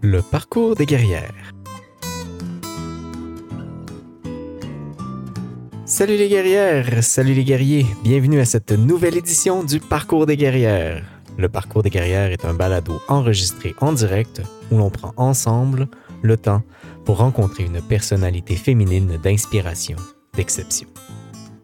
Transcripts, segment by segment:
Le parcours des guerrières. Salut les guerrières, salut les guerriers, bienvenue à cette nouvelle édition du Parcours des guerrières. Le Parcours des guerrières est un balado enregistré en direct où l'on prend ensemble le temps pour rencontrer une personnalité féminine d'inspiration, d'exception.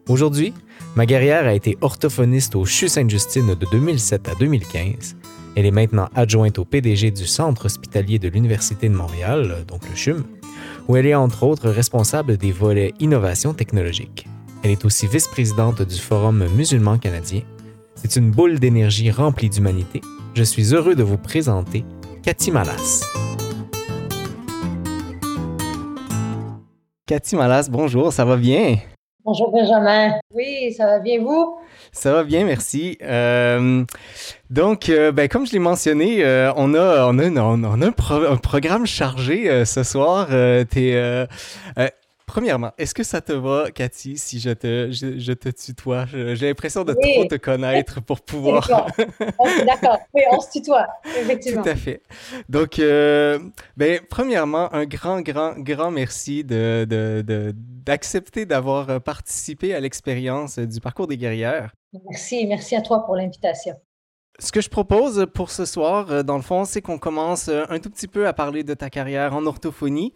Aujourd'hui, ma guerrière a été orthophoniste au CHU Sainte-Justine de 2007 à 2015 elle est maintenant adjointe au PDG du Centre hospitalier de l'Université de Montréal, donc le CHUM, où elle est entre autres responsable des volets innovation technologique. Elle est aussi vice-présidente du Forum musulman canadien. C'est une boule d'énergie remplie d'humanité. Je suis heureux de vous présenter Cathy Malas. Cathy Malas, bonjour, ça va bien? Bonjour Benjamin. Oui, ça va bien vous? Ça va bien, merci. Euh, donc, euh, ben, comme je l'ai mentionné, euh, on, a, on, a, on, a, un, programme chargé ce soir. Premièrement, est-ce que ça te va, Cathy, si je te, je, te tutoie? J'ai l'impression de trop te connaître pour pouvoir... D'accord, oui, on se tutoie, effectivement. Tout à fait. Donc, ben, premièrement, un grand, grand, grand merci de, de, de d'accepter d'avoir participé à l'expérience du parcours des guerrières. Merci, merci à toi pour l'invitation. Ce que je propose pour ce soir, euh, dans le fond, c'est qu'on commence euh, un tout petit peu à parler de ta carrière en orthophonie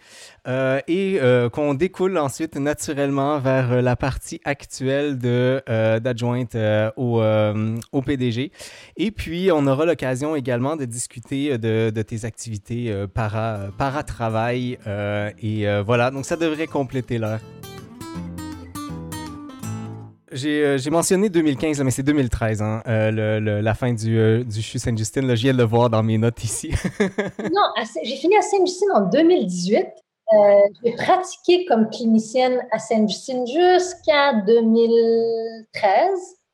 euh, et qu'on découle ensuite naturellement vers la partie actuelle de d'adjointe au, au, PDG. Et puis, on aura l'occasion également de discuter de, de tes activités para, para-travail. et voilà, donc ça devrait compléter l'heure. Euh, j'ai mentionné 2015, mais c'est 2013, hein, euh, la fin du, euh, du CHU Sainte-Justine. Je viens de le voir dans mes notes ici. non, j'ai fini à Sainte-Justine en 2018. j'ai pratiqué comme clinicienne à Sainte-Justine jusqu'à 2013.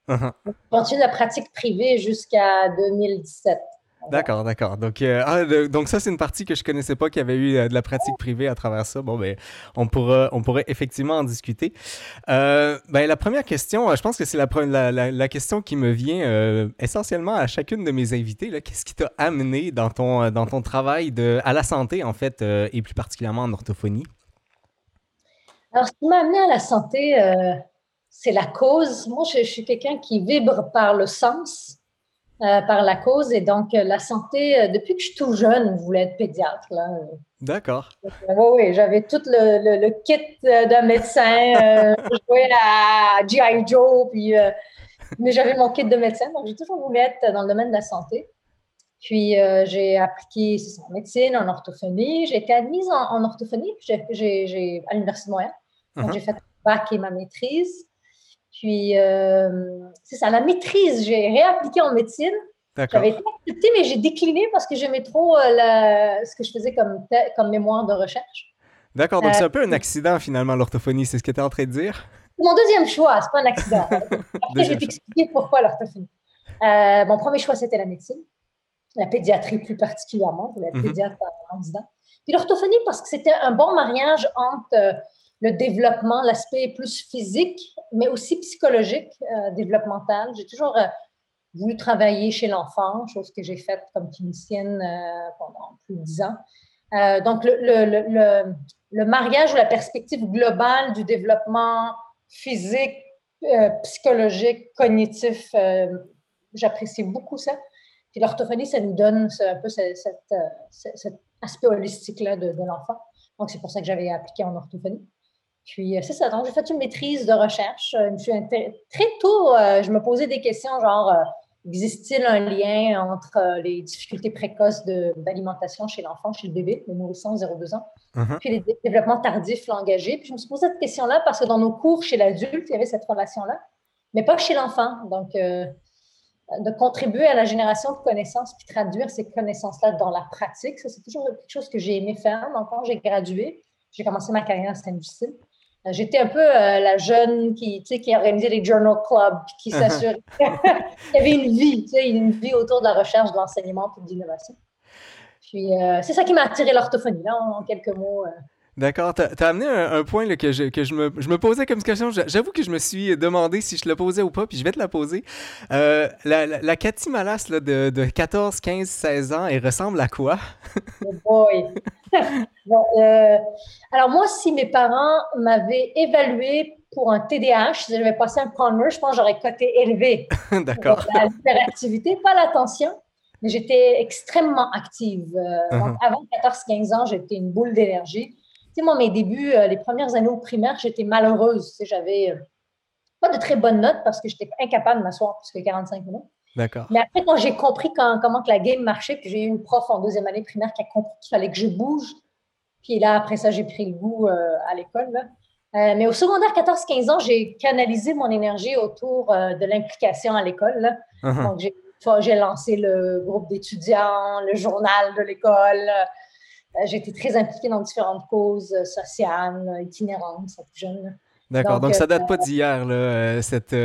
Uh-huh. J'ai continué la pratique privée jusqu'à 2017. D'accord, d'accord. Donc, euh, ah, donc ça, c'est une partie que je connaissais pas, qu'il y avait eu euh, de la pratique privée à travers ça. Bon, ben, on, pourra, on pourrait effectivement en discuter. Euh, ben, la première question, je pense que c'est la, question qui me vient essentiellement à chacune de mes invités. Qu'est-ce qui t'a amené dans ton, dans ton travail de, à la santé, en fait, et plus particulièrement en orthophonie? Alors, ce qui m'a amené à la santé, c'est la cause. Moi, je suis quelqu'un qui vibre par le sens. Euh, par la cause. Et donc, euh, la santé, euh, depuis que je suis tout jeune, je voulais être pédiatre. D'accord. oui, oui, j'avais tout le, le, kit d'un médecin. je jouais à G.I. Joe, puis, mais j'avais mon kit de médecin. Donc, j'ai toujours voulu être dans le domaine de la santé. Puis, j'ai appliqué en médecine, en orthophonie. J'ai été admise en, orthophonie j'ai, à l'Université de Montréal. Donc, uh-huh. j'ai fait mon bac et ma maîtrise. Puis, euh, c'est ça, la maîtrise, j'ai réappliqué en médecine. J'avais été acceptée, mais j'ai décliné parce que j'aimais trop euh, ce que je faisais comme, comme mémoire de recherche. D'accord, donc c'est un peu un euh, accident finalement, l'orthophonie, c'est ce que tu es en train de dire? C'est mon deuxième choix, c'est pas un accident. Après, je vais t'expliquer pourquoi l'orthophonie. mon premier choix, c'était la médecine, la pédiatrie plus particulièrement, je voulais être mm-hmm. pédiatre en disant. Puis l'orthophonie, parce que c'était un bon mariage entre le développement, l'aspect plus physique, mais aussi psychologique, euh, développemental. J'ai toujours euh, voulu travailler chez l'enfant, chose que j'ai faite comme clinicienne euh, pendant plus de dix ans. donc, le, le, le, mariage ou la perspective globale du développement physique, psychologique, cognitif, j'apprécie beaucoup ça. Puis l'orthophonie, ça nous donne un peu cet, aspect holistique-là de l'enfant. Donc, c'est pour ça que j'avais appliqué en orthophonie. Puis, euh, c'est ça. Donc, j'ai fait une maîtrise de recherche. Euh, très tôt, euh, je me posais des questions genre, existe-t-il un lien entre les difficultés précoces d'alimentation chez l'enfant, chez le bébé, le nourrisson 0-2 ans, uh-huh. puis les développements tardifs langagiers. Puis, je me suis posé cette question-là parce que dans nos cours chez l'adulte, il y avait cette relation-là, mais pas chez l'enfant. Donc, de contribuer à la génération de connaissances puis traduire ces connaissances-là dans la pratique, ça, c'est toujours quelque chose que j'ai aimé faire. Donc, quand j'ai gradué, j'ai commencé ma carrière à Saint-Lucille. J'étais un peu euh, la jeune qui, qui organisait les journal clubs, qui s'assurait qu'il y avait une vie, une vie autour de la recherche, de l'enseignement et de l'innovation. Puis, euh, c'est ça qui m'a attiré l'orthophonie, là, en, quelques mots. Euh. D'accord. Tu as, amené un, point que, je, que je, me, je me posais comme question. J'avoue que je me suis demandé si je le posais ou pas, puis je vais te la poser. Euh, la, la, Cathy Malas là, de, de, 14, 15, 16 ans, elle ressemble à quoi? oh boy! Euh, alors moi, si mes parents m'avaient évalué pour un TDAH, si j'avais passé un Conner, je pense que j'aurais coté élevé. D'accord. L'hyperactivité, pas l'attention, mais j'étais extrêmement active. Euh, uh-huh. avant 14-15 ans, j'étais une boule d'énergie sais, moi, mes débuts, euh, les premières années au primaire, j'étais malheureuse. J'avais euh, pas de très bonnes notes parce que j'étais incapable de m'asseoir plus que 45 minutes. D'accord. Mais après, quand j'ai compris comment que la game marchait, puis j'ai eu une prof en deuxième année primaire qui a compris qu'il fallait que je bouge. Puis là, après ça, j'ai pris le goût euh, à l'école. mais au secondaire, 14-15 ans, j'ai canalisé mon énergie autour de l'implication à l'école. Uh-huh. Donc, j'ai lancé le groupe d'étudiants, le journal de l'école. Euh, j'ai été très impliquée dans différentes causes euh, sociales, itinérantes, ça plus jeune. D'accord, donc, ça date pas euh, d'hier, cette,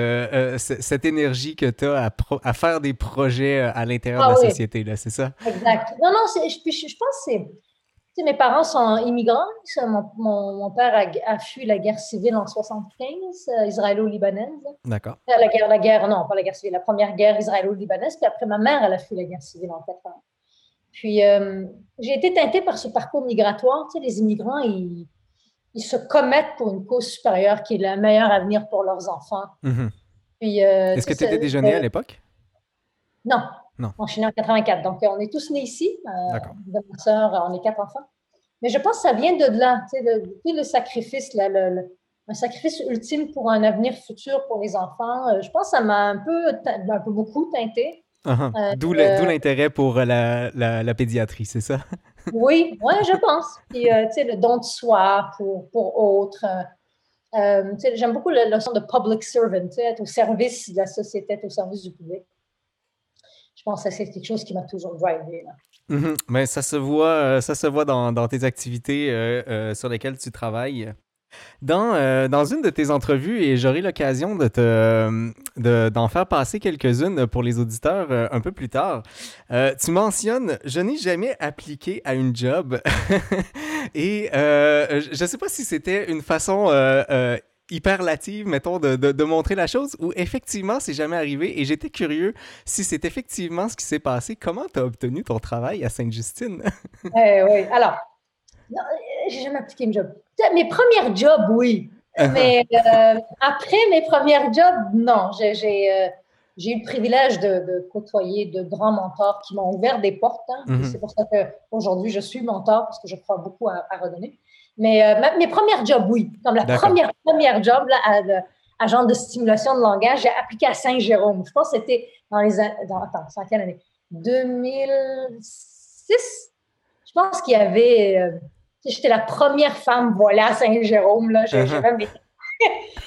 cette énergie que tu as à, faire des projets à l'intérieur de la ah société, là, c'est ça? Exact. Non, non, je, je, pense que c'est. mes parents sont immigrants. Mon, mon, père a, a, fui la guerre civile en 75, israélo-libanaise. D'accord. La guerre, la guerre, non, pas la guerre civile, la première guerre israélo-libanaise. Puis après, ma mère, elle a fui la guerre civile en 80. Puis, euh, j'ai été teintée par ce parcours migratoire. Tu sais, les immigrants, ils, ils, se commettent pour une cause supérieure qui est le meilleur avenir pour leurs enfants. Mm-hmm. Euh, Est-ce que tu étais déjeuné à l'époque? Non. Non. je suis née en 84. Donc, on est tous nés ici. Euh, D'accord. De ma soeur, on est quatre enfants. Mais je pense que ça vient de là. Tu sais, le, le sacrifice, là, le, un sacrifice ultime pour un avenir futur pour les enfants. Je pense que ça m'a un peu, un peu beaucoup teinté. Uh-huh. Euh, d'où l'intérêt pour euh, la, la, pédiatrie, c'est ça? oui, ouais, je pense. Puis, euh, tu sais, le don de soi pour, pour autres. J'aime beaucoup la notion de public servant, être au service de la société, être au service du public. Je pense que c'est quelque chose qui m'a toujours drivé. Mm-hmm. Mais ça se voit, ça se voit dans, dans tes activités sur lesquelles tu travailles. Dans, euh, dans une de tes entrevues, et j'aurai l'occasion de te, d'en faire passer quelques-unes pour les auditeurs euh, un peu plus tard, euh, tu mentionnes Je n'ai jamais appliqué à une job. et je ne sais pas si c'était une façon hyperlative, mettons, de, de, montrer la chose, ou effectivement, c'est jamais arrivé. Et j'étais curieux si c'est effectivement ce qui s'est passé. Comment tu as obtenu ton travail à Sainte-Justine? oui, alors, j'ai jamais appliqué une job. Mes premiers jobs, oui. Mais euh, après mes premiers jobs, non. J'ai euh, eu le privilège de, côtoyer de grands mentors qui m'ont ouvert des portes. Hein. Mhm. C'est pour ça qu'aujourd'hui, je suis mentor parce que je crois beaucoup à, redonner. Mais euh, mes premiers jobs, oui. Comme la première, première job là, à, agent de stimulation de langage, j'ai appliqué à Saint-Jérôme. Je pense que c'était dans les dans, attends, c'est quelle année? 2006. Je pense qu'il y avait J'étais la première femme volée à Saint-Jérôme. Là. Uh-huh.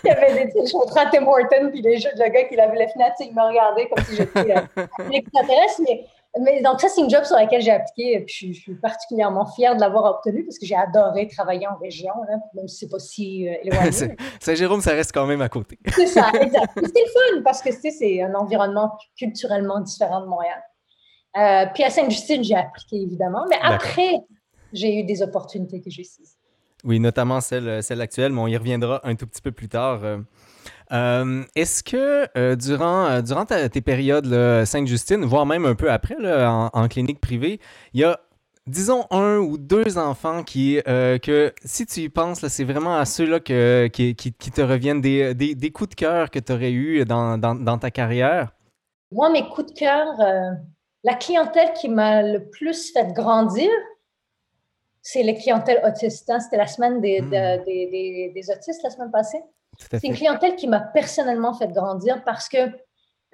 il y avait des montrais à Tim Horton, puis les, le gars qui avait la fenêtre, il me regardait comme si j'étais euh, extraterrestre. Mais, mais, donc, ça, c'est une job sur laquelle j'ai appliqué. Puis je, suis particulièrement fière de l'avoir obtenu parce que j'ai adoré travailler en région, même si c'est pas si euh, éloigné. Saint-Jérôme, ça reste quand même à côté. c'est ça, exact. C'était le fun parce que c'est un environnement culturellement différent de Montréal. Euh, puis à Sainte-Justine, j'ai appliqué évidemment. Mais après, j'ai eu des opportunités que j'ai saisies. Oui, notamment celle, celle actuelle, mais on y reviendra un tout petit peu plus tard. Euh, est-ce que euh, durant, euh, durant tes périodes Sainte-Justine, voire même un peu après en, clinique privée, il y a, disons, un ou deux enfants qui, que si tu y penses, c'est vraiment à ceux-là qui, qui, te reviennent des, des, des coups de cœur que tu aurais eu dans, dans, dans, ta carrière? Moi, mes coups de cœur, la clientèle qui m'a le plus fait grandir, c'est les clientèles autistes. Hein. C'était la semaine des, hmm. des, des, autistes la semaine passée. C'est une clientèle qui m'a personnellement fait grandir parce que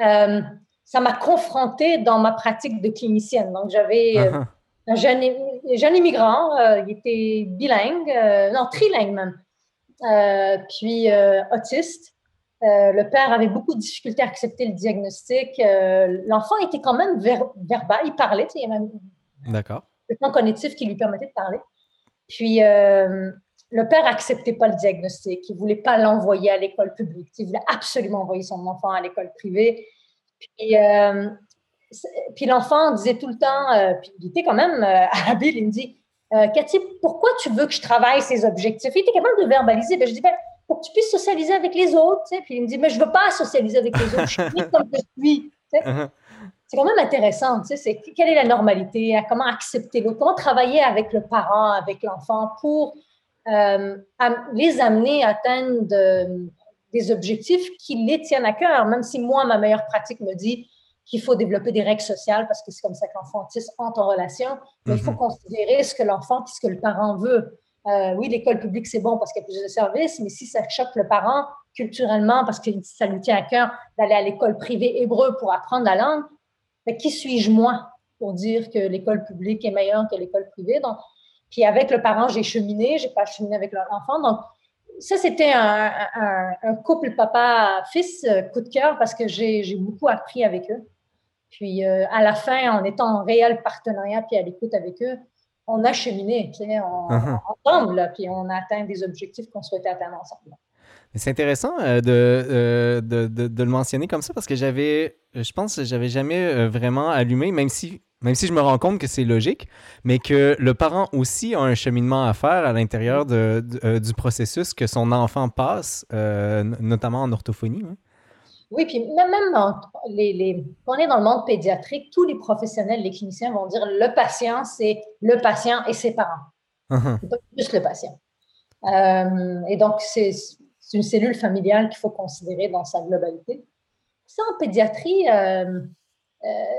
euh, ça m'a confrontée dans ma pratique de clinicienne. Donc, j'avais euh, uh-huh. un jeune, jeune immigrant, euh, il était bilingue, non, trilingue même, puis autiste. le père avait beaucoup de difficultés à accepter le diagnostic. L'enfant était quand même verbal, il parlait. D'accord le plan cognitif qui lui permettait de parler. Puis, euh, le père n'acceptait pas le diagnostic. Il ne voulait pas l'envoyer à l'école publique. Il voulait absolument envoyer son enfant à l'école privée. Puis, euh, puis l'enfant disait tout le temps, euh, puis il était quand même habile, il me dit euh, Cathy, pourquoi tu veux que je travaille ces objectifs? Il était capable de verbaliser. Ben, je dis, ben, pour que tu puisses socialiser avec les autres. Puis il me dit, mais je ne veux pas socialiser avec les autres, je suis comme je suis. Uh-huh. C'est quand même intéressant. C'est quelle est la normalité, comment accepter l'autre, comment travailler avec le parent, avec l'enfant pour euh, les amener à atteindre des objectifs qui les tiennent à cœur, même si moi, ma meilleure pratique me dit qu'il faut développer des règles sociales parce que c'est comme ça que l'enfant entre en relation, mais il faut mm-hmm. considérer ce que l'enfant, ce que le parent veut. Euh, oui, l'école publique, c'est bon parce qu'il y a plus de services, mais si ça choque le parent culturellement parce que ça lui tient à cœur d'aller à l'école privée hébreu pour apprendre la langue, mais qui suis-je moi pour dire que l'école publique est meilleure que l'école privée? Donc, puis avec le parent, j'ai cheminé, j'ai pas cheminé avec l'enfant. Donc, ça, c'était un, couple papa-fils euh, coup de cœur parce que j'ai beaucoup appris avec eux. Puis euh, à la fin, en étant en réel partenariat puis à l'écoute avec eux, on a cheminé uh-huh. ensemble, puis on a atteint des objectifs qu'on souhaitait atteindre ensemble. C'est intéressant euh, de, de, de, le mentionner comme ça parce que j'avais, je pense que j'avais jamais vraiment allumé, même si même si je me rends compte que c'est logique, mais que le parent aussi a un cheminement à faire à l'intérieur de, euh, du processus que son enfant passe, euh, notamment en orthophonie. Hein. Oui, puis même, même les, les, quand on est dans le monde pédiatrique, tous les professionnels, les cliniciens vont dire le patient, c'est le patient et ses parents. Uh-huh. pas juste le patient. Euh, et donc, c'est une cellule familiale qu'il faut considérer dans sa globalité. Ça, en pédiatrie, euh,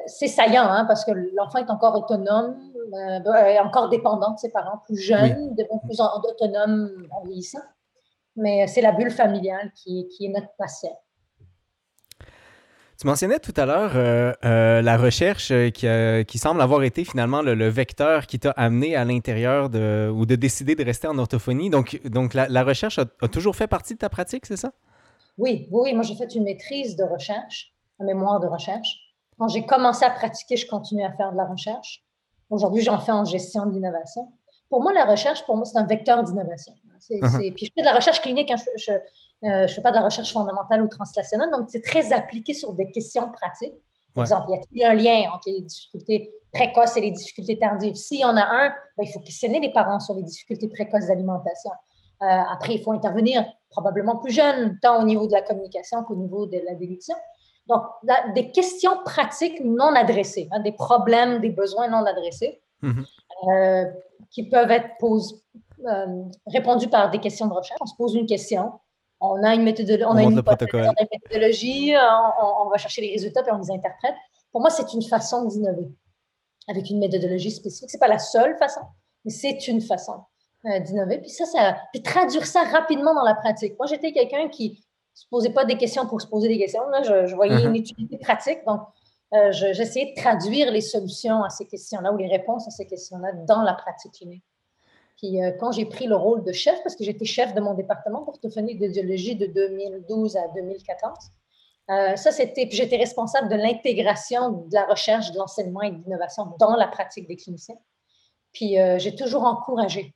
c'est saillant hein, parce que l'enfant est encore autonome, euh, encore dépendant de ses parents, plus jeune, devient plus autonome en vieillissant. Mais c'est la bulle familiale qui, est notre patient. Tu mentionnais tout à l'heure euh, la recherche qui, semble avoir été finalement le, vecteur qui t'a amené à l'intérieur de, ou de décider de rester en orthophonie. Donc, donc la, recherche a, a, toujours fait partie de ta pratique, c'est ça? Oui, oui, moi j'ai fait une maîtrise de recherche, un mémoire de recherche. Quand j'ai commencé à pratiquer, je continue à faire de la recherche. Aujourd'hui, j'en fais en gestion de l'innovation. Pour moi, la recherche, pour moi, c'est un vecteur d'innovation. Uh-huh. Puis je fais de la recherche clinique, hein. je euh, fais pas de la recherche fondamentale ou translationnelle, donc c'est très appliqué sur des questions pratiques. Par exemple, y a un lien entre les difficultés précoces et les difficultés tardives? S'il y en a un, ben, il faut questionner les parents sur les difficultés précoces d'alimentation. Euh, après, il faut intervenir probablement plus jeune, tant au niveau de la communication qu'au niveau de la déduction. Donc, des questions pratiques non adressées, hein, des problèmes, des besoins non adressés, mhm. euh, qui peuvent être euh, répondus par des questions de recherche. On se pose une question, on a une, méthodologie, on, a une, méthodologie, on, va chercher les résultats et on les interprète. Pour moi, c'est une façon d'innover avec une méthodologie spécifique. Ce n'est pas la seule façon, mais c'est une façon euh, d'innover. Puis ça, ça, puis traduire ça rapidement dans la pratique. Moi, j'étais quelqu'un qui se posait pas des questions pour se poser des questions. Là, je, voyais uh-huh. une utilité pratique. Donc, euh, j'essayais de traduire les solutions à ces questions-là ou les réponses à ces questions-là dans la pratique clinique. Puis euh, quand j'ai pris le rôle de chef, parce que j'étais chef de mon département d'orthophonie de biologie de 2012 à 2014, euh, ça c'était, puis j'étais responsable de l'intégration de la recherche, de l'enseignement et de l'innovation dans la pratique des cliniciens. Puis j'ai toujours encouragé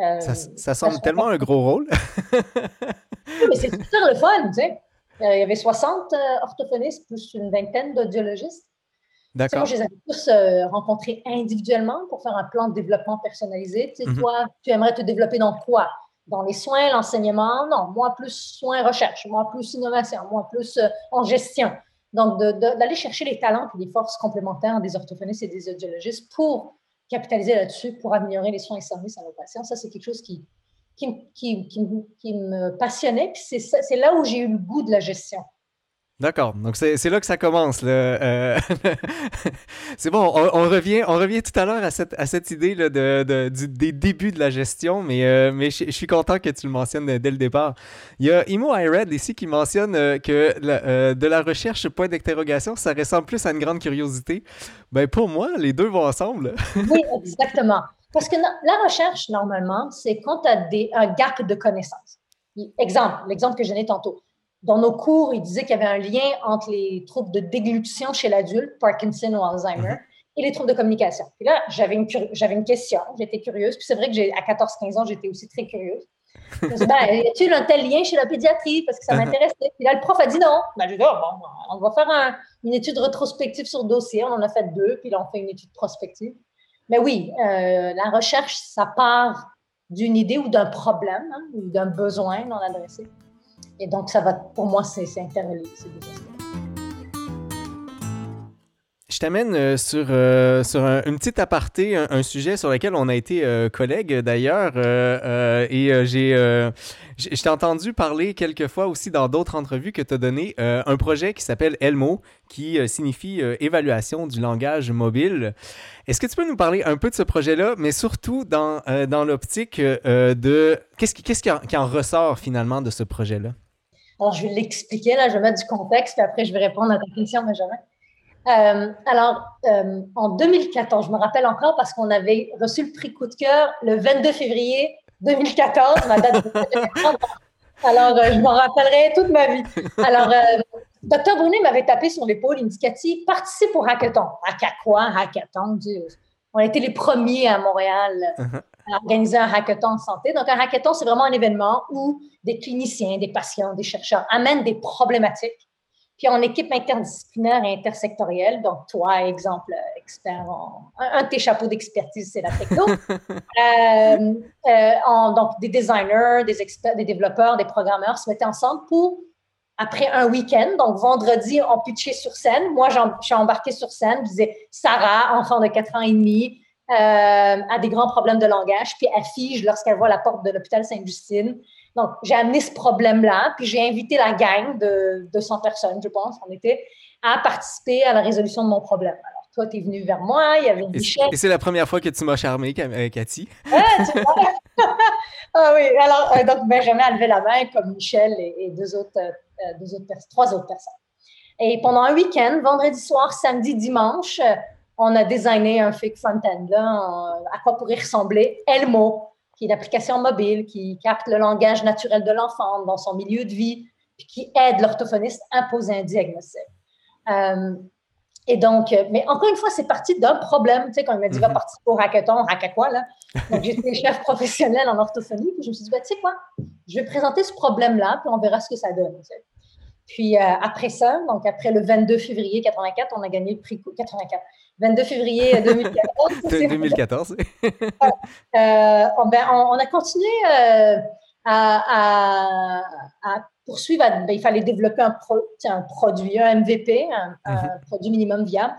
euh, ça, semble tellement un gros rôle. oui, mais c'est super le fun, tu sais. Euh, il y avait 60 euh, orthophonistes plus une vingtaine d'audiologistes. D'accord. Moi, je les avais tous rencontrés individuellement pour faire un plan de développement personnalisé. Tu sais, mhm. toi, tu aimerais te développer dans quoi? Dans les soins, l'enseignement? Non, moi plus soins recherche, moi plus innovation, moi plus en gestion. Donc, d'aller chercher les talents et les forces complémentaires des orthophonistes et des audiologistes pour capitaliser là-dessus pour améliorer les soins et services à nos patients. Ça, c'est quelque chose qui, qui, qui, qui me passionnait. Puis c'est là où j'ai eu le goût de la gestion. D'accord. Donc, c'est là que ça commence. Euh, c'est bon, on, revient, on revient tout à l'heure à cette, idée de, de, des débuts de la gestion, mais, euh, je, suis content que tu le mentionnes dès le départ. Il y a Imo iRed ici qui mentionne euh, que de la recherche, point d'interrogation, ça ressemble plus à une grande curiosité. Ben, pour moi, les deux vont ensemble. oui, exactement. Parce que la recherche, normalement, c'est quand tu as un gap de connaissances. Exemple, l'exemple que je donnais tantôt dans nos cours, il disait qu'il y avait un lien entre les troubles de déglutition chez l'adulte, Parkinson ou Alzheimer, mhm. et les troubles de communication. Puis là, j'avais une, j'avais une question, j'étais curieuse. Puis c'est vrai que j'ai, à 14-15 ans, j'étais aussi très curieuse. Je me suis dit, ben, y a-t-il un tel lien chez la pédiatrie? Parce que ça mhm. m'intéressait. Puis là, le prof a dit non. Ben, j'ai dit, oh, bon, on va faire une étude rétrospective sur dossier. On en a fait deux, puis là, on fait une étude prospective. mais oui, la recherche, ça part d'une idée ou d'un problème hein, ou d'un besoin non adressé. Et donc, ça va, pour moi, c'est interrelié, ces Je t'amène euh, sur, euh, sur une petite aparté, un, sujet sur lequel on a été euh, collègues d'ailleurs. et j'ai, t'ai entendu parler quelques fois aussi dans d'autres entrevues que tu as donné un projet qui s'appelle Elmo, qui signifie évaluation du langage mobile. Est-ce que tu peux nous parler un peu de ce projet-là, mais surtout dans, dans l'optique de qu'est-ce qui, qu'est-ce qui en ressort finalement de ce projet-là? Alors, je vais l'expliquer, là, je vais mettre du contexte, puis après, je vais répondre à ta question, Benjamin. Euh, alors, euh, en 2014, je me rappelle encore parce qu'on avait reçu le prix coup de cœur le 22 février 2014, ma date de Alors, euh, je m'en rappellerai toute ma vie. Alors, Dr Brunet m'avait tapé sur l'épaule, il me dit participe au hackathon. Hack quoi, hackathon? On a été les premiers à Montréal uh-huh. à organiser un hackathon en santé. Donc, un hackathon, c'est vraiment un événement où des cliniciens, des patients, des chercheurs amènent des problématiques puis en équipe interdisciplinaire et intersectorielle, donc toi, exemple, expert un, de tes chapeaux d'expertise, c'est la techno. Euh, euh, donc des designers, des experts, des développeurs, des programmeurs se mettaient ensemble pour, après un week-end, donc vendredi, on pitchait sur scène. Moi, je suis embarquée sur scène, je disais Sarah, enfant de 4 ans et demi, euh, a des grands problèmes de langage, puis elle fige lorsqu'elle voit la porte de l'hôpital Sainte-Justine. Donc, j'ai amené ce problème-là, puis j'ai invité la gang de 200 personnes, je pense, on était, à participer à la résolution de mon problème. Alors, toi, tu es venu vers moi, il y avait Michel. Et c'est la première fois que tu m'as charmé, euh, Cathy. Ah, tu vois? ah oui, alors, euh, donc Benjamin a levé la main, comme Michel et, deux autres, euh, deux autres trois autres personnes. Et pendant un week-end, vendredi soir, samedi, dimanche, on a designé un fake front-end, à quoi pourrait ressembler Elmo, qui est une application mobile qui capte le langage naturel de l'enfant dans son milieu de vie, puis qui aide l'orthophoniste à poser un diagnostic. Euh, et donc, euh, mais encore une fois, c'est parti d'un problème. Tu sais, quand il m'a dit, va mhm. participer au hackathon, hack quoi, là? Donc, j'étais chef professionnel en orthophonie, puis je me suis dit, ben, tu sais quoi, je vais présenter ce problème-là, puis on verra ce que ça donne. Puis euh, après ça, donc après le 22 février 84, on a gagné le prix 84. 22 février 2014. 2014. Euh, on, ben, on, a continué euh, à, poursuivre. Ben, il fallait développer un, un produit, un MVP, un, mhm. produit minimum viable,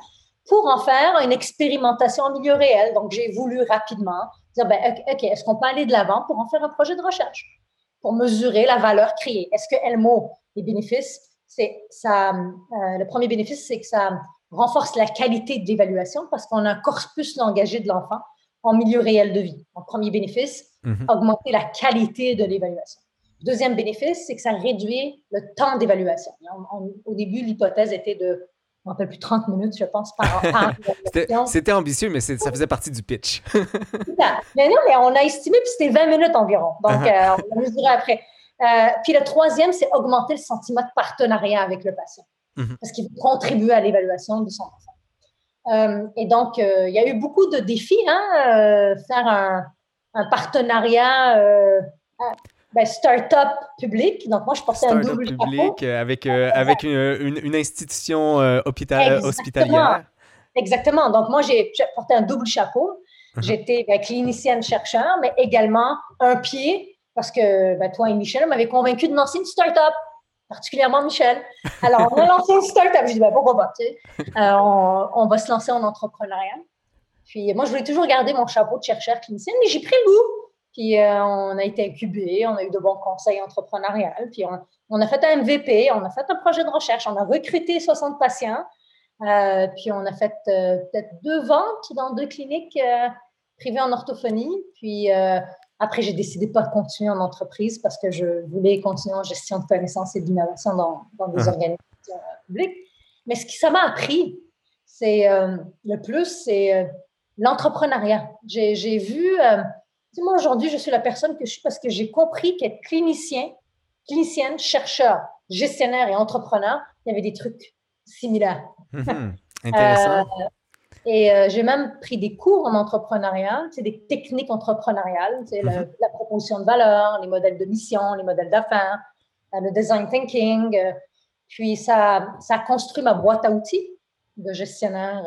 pour en faire une expérimentation en milieu réel. Donc, j'ai voulu rapidement dire, ben, OK, est-ce qu'on peut aller de l'avant pour en faire un projet de recherche, pour mesurer la valeur créée? Est-ce que Elmo, les bénéfices, c'est ça, euh, le premier bénéfice, c'est que ça renforce la qualité de l'évaluation parce qu'on a un corpus langagé de l'enfant en milieu réel de vie. Donc, premier bénéfice, mhm. augmenter la qualité de l'évaluation. Deuxième bénéfice, c'est que ça réduit le temps d'évaluation. Au début, l'hypothèse était de, on rappelle plus 30 minutes, je pense, par. C'était ambitieux, mais ça faisait partie du pitch. mais non, mais on a estimé, puis c'était 20 minutes environ. Donc, uh-huh. euh, on va mesurer après. Euh, puis le troisième, c'est augmenter le sentiment de partenariat avec le patient. Mhm. parce qu'il veut contribuer à l'évaluation de son enfant. Euh, et donc, il y a eu beaucoup de défis, hein, faire un, partenariat ben, start-up public. Donc, moi, je portais un double public avec, avec une, institution hospitalière. Exactement. Donc, moi, j'ai porté un double chapeau. Mhm. J'étais ben, clinicienne-chercheur, mais également un pied, parce que ben, toi et Michel m'avaient convaincu de lancer une start-up particulièrement Michel. Alors, on a lancé une start-up. Je dis, ben, pourquoi pas, tu sais. Euh, on, va se lancer en entrepreneuriat. Puis, moi, je voulais toujours garder mon chapeau de chercheur clinicienne, mais j'ai pris le goût. Puis, euh, on a été incubé, on a eu de bons conseils entrepreneuriaux. Puis, on, a fait un MVP, on a fait un projet de recherche, on a recruté 60 patients. Euh, puis, on a fait peut-être deux ventes dans deux cliniques privées en orthophonie. Puis, après, j'ai décidé de pas continuer en entreprise parce que je voulais continuer en gestion de connaissances et d'innovation dans, dans, des uh-huh. organisations euh, publiques. Mais ce qui ça m'a appris, c'est euh, le plus, c'est euh, l'entrepreneuriat. J'ai vu, moi aujourd'hui, je suis la personne que je suis parce que j'ai compris qu'être clinicien, clinicienne, chercheur, gestionnaire et entrepreneur, il y avait des trucs similaires. Mm-hmm. Intéressant. Et euh, j'ai même pris des cours en entrepreneuriat, c'est des techniques entrepreneuriales, c'est mhm. la proposition de valeur, les modèles de mission, les modèles d'affaires, euh, le design thinking. Euh, puis ça, ça a construit ma boîte à outils de gestionnaire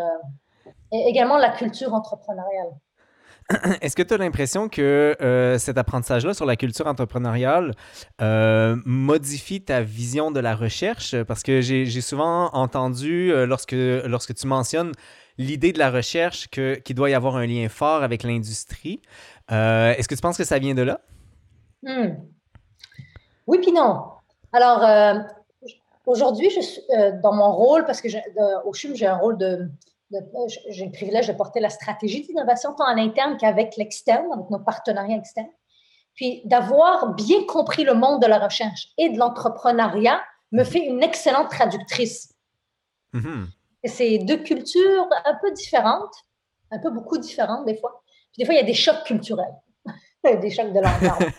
et également la culture entrepreneuriale. Est-ce que tu as l'impression que euh, cet apprentissage-là sur la culture entrepreneuriale euh, modifie ta vision de la recherche? Parce que j'ai souvent entendu, euh, lorsque, lorsque tu mentionnes l'idée de la recherche, qu'il doit y avoir un lien fort avec l'industrie. Est-ce que tu penses que ça vient de là? Hmm. Oui, puis non. Alors, aujourd'hui, dans mon rôle, parce que au CHUM, j'ai un rôle de j'ai le privilège de porter la stratégie d'innovation tant en interne qu'avec l'externe, avec nos partenariats externes. Puis d'avoir bien compris le monde de la recherche et de l'entrepreneuriat me fait une excellente traductrice. Mm-hmm. C'est deux cultures un peu différentes, un peu beaucoup différentes des fois. Puis des fois, il y a des chocs culturels. des chocs de langage.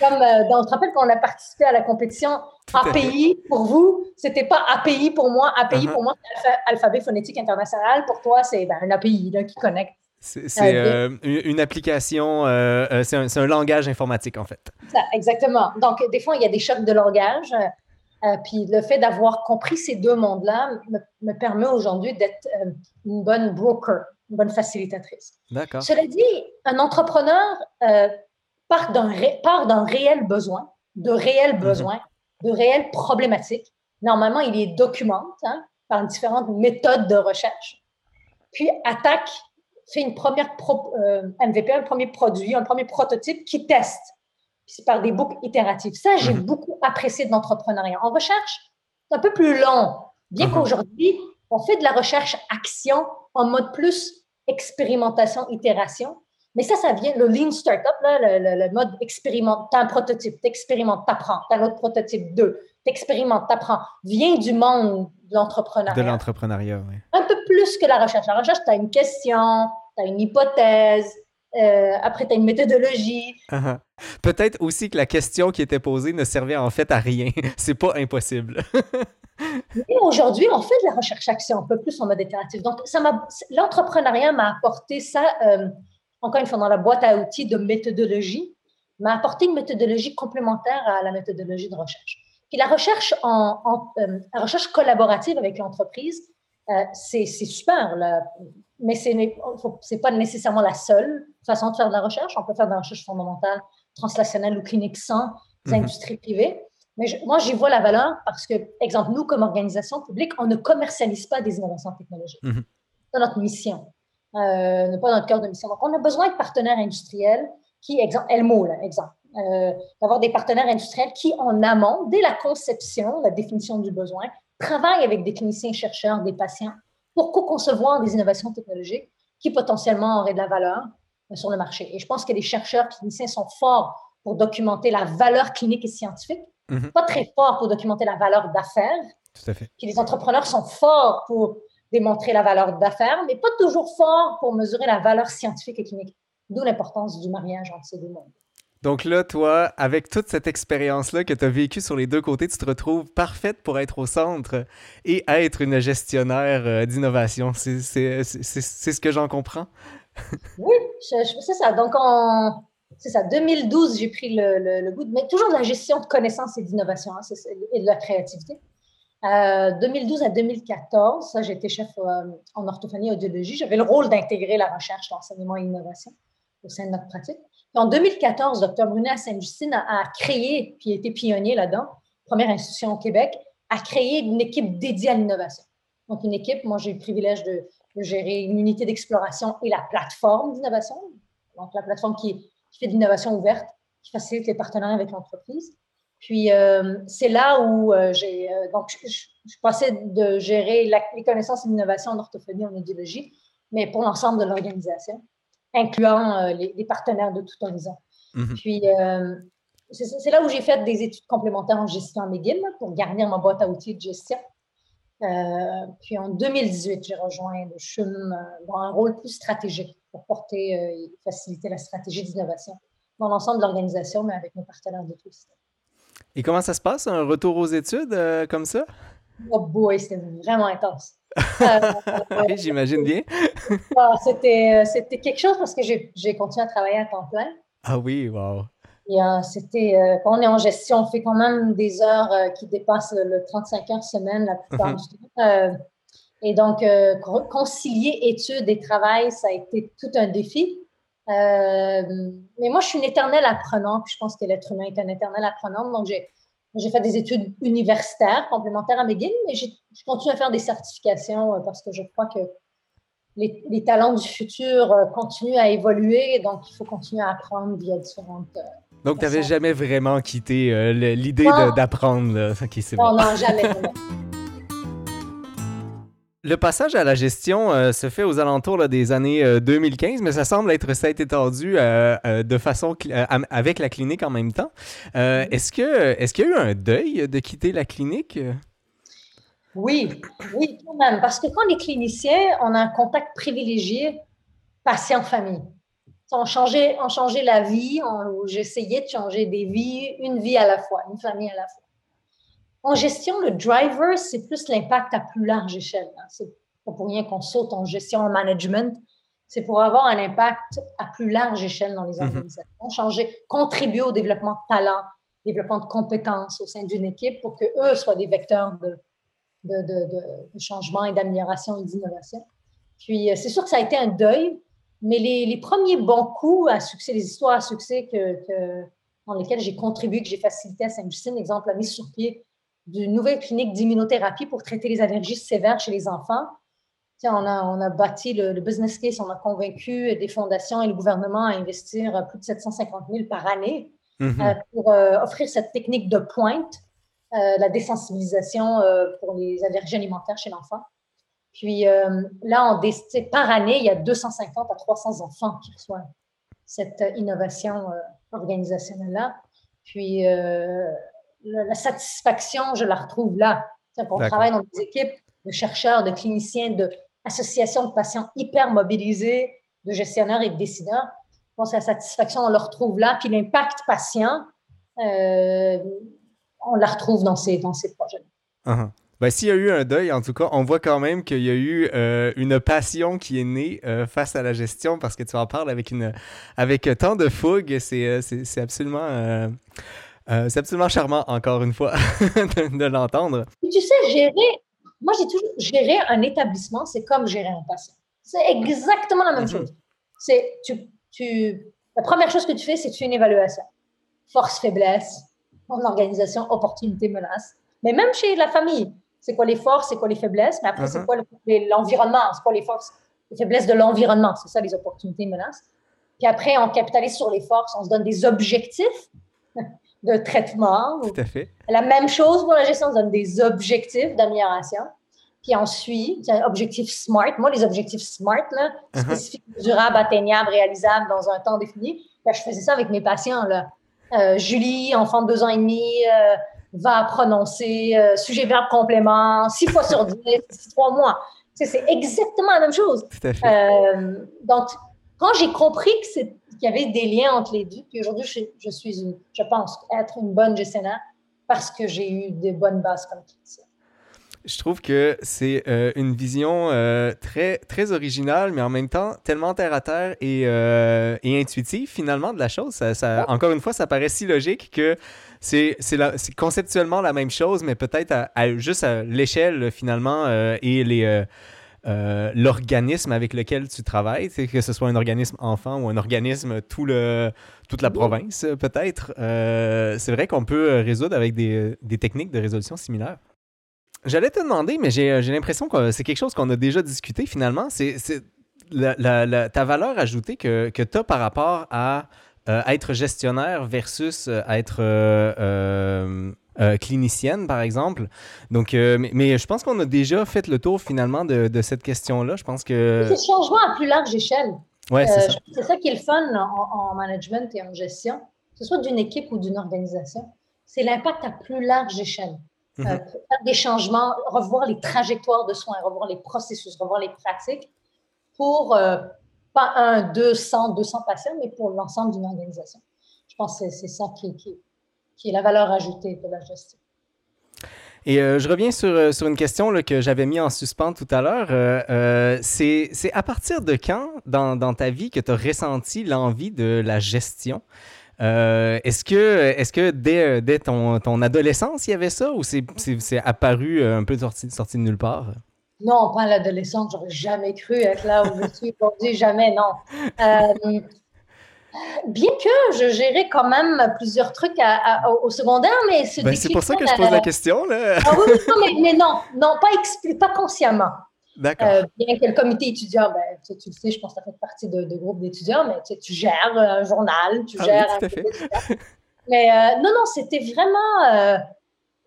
Comme euh, on te rappelle qu'on a participé à la compétition API pour vous, c'était pas API pour moi. API uh-huh. pour moi, c'est alphabet phonétique international. Pour toi, c'est ben, un API là, qui connecte. C'est euh, euh, une application, c'est un, langage informatique en fait. exactement. Donc, des fois, il y a des chocs de langage. puis le fait d'avoir compris ces deux mondes-là me, me, permet aujourd'hui d'être une bonne broker une bonne facilitatrice. D'accord. Cela dit, un entrepreneur euh, part d'un réel besoin, de réels mhm. besoins, de réelles problématiques. Normalement, il les documente hein, par différentes méthodes de recherche, puis attaque, fait une première euh, MVP, un premier produit, un premier prototype qui teste. C'est par des boucles itératives. Ça, j'ai mhm. beaucoup apprécié de l'entrepreneuriat. En recherche, c'est un peu plus long. Bien mhm. qu'aujourd'hui, on fait de la recherche action en mode plus expérimentation, itération. Mais ça, ça vient, le lean startup, là, le, mode expérimente, t'as un prototype, t'expérimentes, t'apprends, t'as un autre prototype, deux, t'expérimentes, t'apprends, vient du monde de l'entrepreneuriat. De l'entrepreneuriat, oui. Un peu plus que la recherche. La recherche, t'as une question, t'as une hypothèse, euh, après, tu as une méthodologie. Uh-huh. Peut-être aussi que la question qui était posée ne servait en fait à rien. C'est pas impossible. aujourd'hui, on fait de la recherche-action un peu plus en mode itératif. Donc, l'entrepreneuriat m'a apporté ça, euh, encore une fois, dans la boîte à outils de méthodologie, m'a apporté une méthodologie complémentaire à la méthodologie de recherche. Puis la recherche, en, euh, la recherche collaborative avec l'entreprise, euh, c'est super, là. mais ce n'est pas nécessairement la seule façon de faire de la recherche. On peut faire de la recherche fondamentale, translationnelle ou clinique sans mm-hmm. industries privées. Mais moi, j'y vois la valeur parce que, exemple, nous, comme organisation publique, on ne commercialise pas des innovations technologiques. Mhm. C'est notre mission, euh, pas notre cœur de mission. Donc, on a besoin de partenaires industriels qui, exemple, Elmo, là, exemple, euh, d'avoir des partenaires industriels qui, en amont, dès la conception, la définition du besoin, travaillent avec des cliniciens chercheurs, des patients, pour co-concevoir des innovations technologiques qui potentiellement auraient de la valeur euh, sur le marché. Et je pense que les chercheurs cliniciens sont forts pour documenter la valeur clinique et scientifique Mhm. Pas très fort pour documenter la valeur d'affaires. Tout à fait. Puis les entrepreneurs sont forts pour démontrer la valeur d'affaires, mais pas toujours forts pour mesurer la valeur scientifique et clinique. D'où l'importance du mariage entre ces deux mondes. Donc là, toi, avec toute cette expérience-là que tu as vécue sur les deux côtés, tu te retrouves parfaite pour être au centre et être une gestionnaire euh, d'innovation. C'est ce que j'en comprends. oui, c'est ça. Donc, on, c'est ça, 2012, j'ai pris le, goût de, mais toujours de la gestion de connaissances et d'innovation hein, et de la créativité. 2012 euh, à 2014, ça, j'étais chef euh, en orthophonie et audiologie. J'avais le rôle d'intégrer la recherche, l'enseignement et l'innovation au sein de notre pratique. en 2014, Dr. Brunet à Sainte-Justine a, créé, puis a été pionnier là-dedans, première institution au Québec, a créé une équipe dédiée à l'innovation. Donc, une équipe, moi, j'ai eu le privilège de, de gérer une unité d'exploration et la plateforme d'innovation. Donc, la plateforme qui qui fait de l'innovation ouverte, qui facilite les partenariats avec l'entreprise. Puis euh, c'est là où euh, j'ai euh, donc je, je, passais de gérer les connaissances et l'innovation en orthophonie en audiologie, mais pour l'ensemble de l'organisation, incluant les, partenaires de tout horizon. Mm-hmm. Puis c'est là où j'ai fait des études complémentaires en gestion McGill pour garnir ma boîte à outils de gestion. puis en 2018, j'ai rejoint le CHUM dans un rôle plus stratégique pour porter et faciliter la stratégie d'innovation dans l'ensemble de l'organisation, mais avec nos partenaires de tous. Et comment ça se passe, un retour aux études euh, comme ça? Oh boy, c'était vraiment intense. oui, j'imagine bien. Ah, c'était, c'était quelque chose parce que j'ai, continué à travailler à temps plein. Ah oui, wow. Et, c'était, euh, quand on est en gestion, on fait quand même des heures euh, qui dépassent le 35 heures semaine la plupart mm-hmm. du temps. Et donc, euh, concilier études et travail, ça a été tout un défi. Euh, mais moi, je suis une éternelle apprenante. Je pense que l'être humain est un éternel apprenant. Donc, j'ai, fait des études universitaires complémentaires à McGill, mais je continue à faire des certifications euh, parce que je crois que les, les talents du futur continuent à évoluer. Donc, il faut continuer à apprendre via différentes. donc, tu n'avais jamais vraiment quitté l'idée d'apprendre. non, non, jamais. Le passage à la gestion euh, se fait aux alentours des années 2015, euh, mais ça semble être ça a euh, de façon avec la clinique en même temps. est-ce que est-ce qu'il y a eu un deuil de quitter la clinique? Oui, oui, quand même, parce que quand on est clinicien, on a un contact privilégié patient-famille. On changeait, on changeait la vie, j'essayais de changer des vies, une vie à la fois, une famille à la fois. En gestion, le driver, c'est plus l'impact à plus large échelle. Hein. C'est pas pour rien qu'on saute en gestion, en management. C'est pour avoir un impact à plus large échelle dans les mm-hmm. organisations, changer, contribuer au développement de talent, développement de compétences au sein d'une équipe pour que eux soient des vecteurs de, de, de, changement et d'amélioration et d'innovation. Puis, euh, c'est sûr que ça a été un deuil, mais les, les premiers bons coups à succès, les histoires à succès que, que dans lesquelles j'ai contribué, que j'ai facilité à Saint-Justine, exemple, la mise sur pied d'une nouvelle clinique d'immunothérapie pour traiter les allergies sévères chez les enfants. on, a, on a bâti le, business case, on a convaincu des fondations et le gouvernement à investir plus de 750 000 par année mm-hmm. euh, pour euh, offrir cette technique de pointe, euh, la désensibilisation pour les allergies alimentaires chez l'enfant. Puis là, on, par année, il y a 250 à 300 enfants qui reçoivent cette innovation organisationnelle-là. Puis la, satisfaction, je la retrouve là. On travaille dans des équipes de chercheurs, de cliniciens, d'associations de, patients hyper mobilisés, de gestionnaires et de décideurs. Je pense que la satisfaction, on la retrouve là. Puis l'impact patient, euh, on la retrouve dans ces, dans ces projets. Uh-huh. Ben, s'il y a eu un deuil, en tout cas, on voit quand même qu'il y a eu euh, une passion qui est née euh, face à la gestion parce que tu en parles avec, une, avec tant de fougue. C'est, c'est absolument euh, c'est absolument charmant, encore une fois, de, l'entendre. Tu sais, gérer, moi j'ai toujours géré un établissement, c'est comme gérer un patient. C'est exactement la même mhm. chose. C'est, tu, tu, la première chose que tu fais, c'est que tu fais une évaluation. Force, faiblesse, en organisation, opportunité, menace. Mais même chez la famille, c'est quoi les forces, c'est quoi les faiblesses, mais après, c'est mhm. quoi l'environnement, c'est quoi les forces, les faiblesses de l'environnement, c'est ça les opportunités, menaces. Puis après, on capitalise sur les forces, on se donne des objectifs de traitement. Tout à fait. La même chose pour la gestion, on donne des objectifs d'amélioration. Puis ensuite, un objectif SMART. Moi, les objectifs SMART, là, uh-huh. spécifiques, durables, atteignables, réalisables dans un temps défini, ben, je faisais ça avec mes patients. Là. Euh, Julie, enfant de deux ans et demi, euh, va prononcer euh, sujet, verbe, complément, six fois sur dix, trois mois. c'est exactement la même chose. Tout à fait. donc, quand j'ai compris que c'est qu'il y avait des liens entre les deux. Puis aujourd'hui, je, suis, une, je pense être une bonne gestionnaire parce que j'ai eu des bonnes bases comme ça. Je trouve que c'est euh, une vision euh, très, très originale, mais en même temps tellement terre à terre et, euh, et intuitive finalement de la chose. Ça, Encore une fois, ça paraît si logique que c'est conceptuellement la même chose, mais peut-être à, juste à l'échelle finalement et les euh, l'organisme avec lequel tu travailles, que ce soit un organisme enfant ou un organisme tout le, toute la province, peut-être. Euh, c'est vrai qu'on peut résoudre avec des, des, techniques de résolution similaires. J'allais te demander, mais j'ai l'impression que c'est quelque chose qu'on a déjà discuté finalement. C'est ta valeur ajoutée que, que tu as par rapport à euh, être gestionnaire versus être euh, clinicienne, par exemple. Donc, euh, mais, je pense qu'on a déjà fait le tour finalement de, cette question-là. Je pense que. C'est le changement à plus large échelle. Ouais, c'est euh, ça. C'est ça qui est le fun en, management et en gestion, que ce soit d'une équipe ou d'une organisation. C'est l'impact à plus large échelle. Mhm. faire des changements, revoir les trajectoires de soins, revoir les processus, revoir les pratiques pour pas un, 200, 200 patients, mais pour l'ensemble d'une organisation. Je pense que c'est ça qui, qui, qui est la valeur ajoutée de la gestion. Et euh, je reviens sur, euh, sur une question là, que j'avais mis en suspens tout à l'heure. Euh, c'est à partir de quand dans, dans ta vie que tu as ressenti l'envie de la gestion? est-ce que, est que dès, dès ton, ton, adolescence, il y avait ça ou c'est apparu un peu sorti, sorti de nulle part? Non, pas à l'adolescente, j'aurais jamais cru être là où je suis aujourd'hui, jamais, non. Euh, bien que je gérais quand même plusieurs trucs au secondaire, mais ben, c'est pour ça que je pose la question. Là. Ah oui, non, mais, non, non, pas, pas consciemment. D'accord. Euh, bien que le comité étudiant, ben, tu, le sais, je pense que tu fait partie de, de groupes d'étudiants, mais tu, gères un journal, tu ah gères oui, tout à fait. Mais euh, non, non, c'était vraiment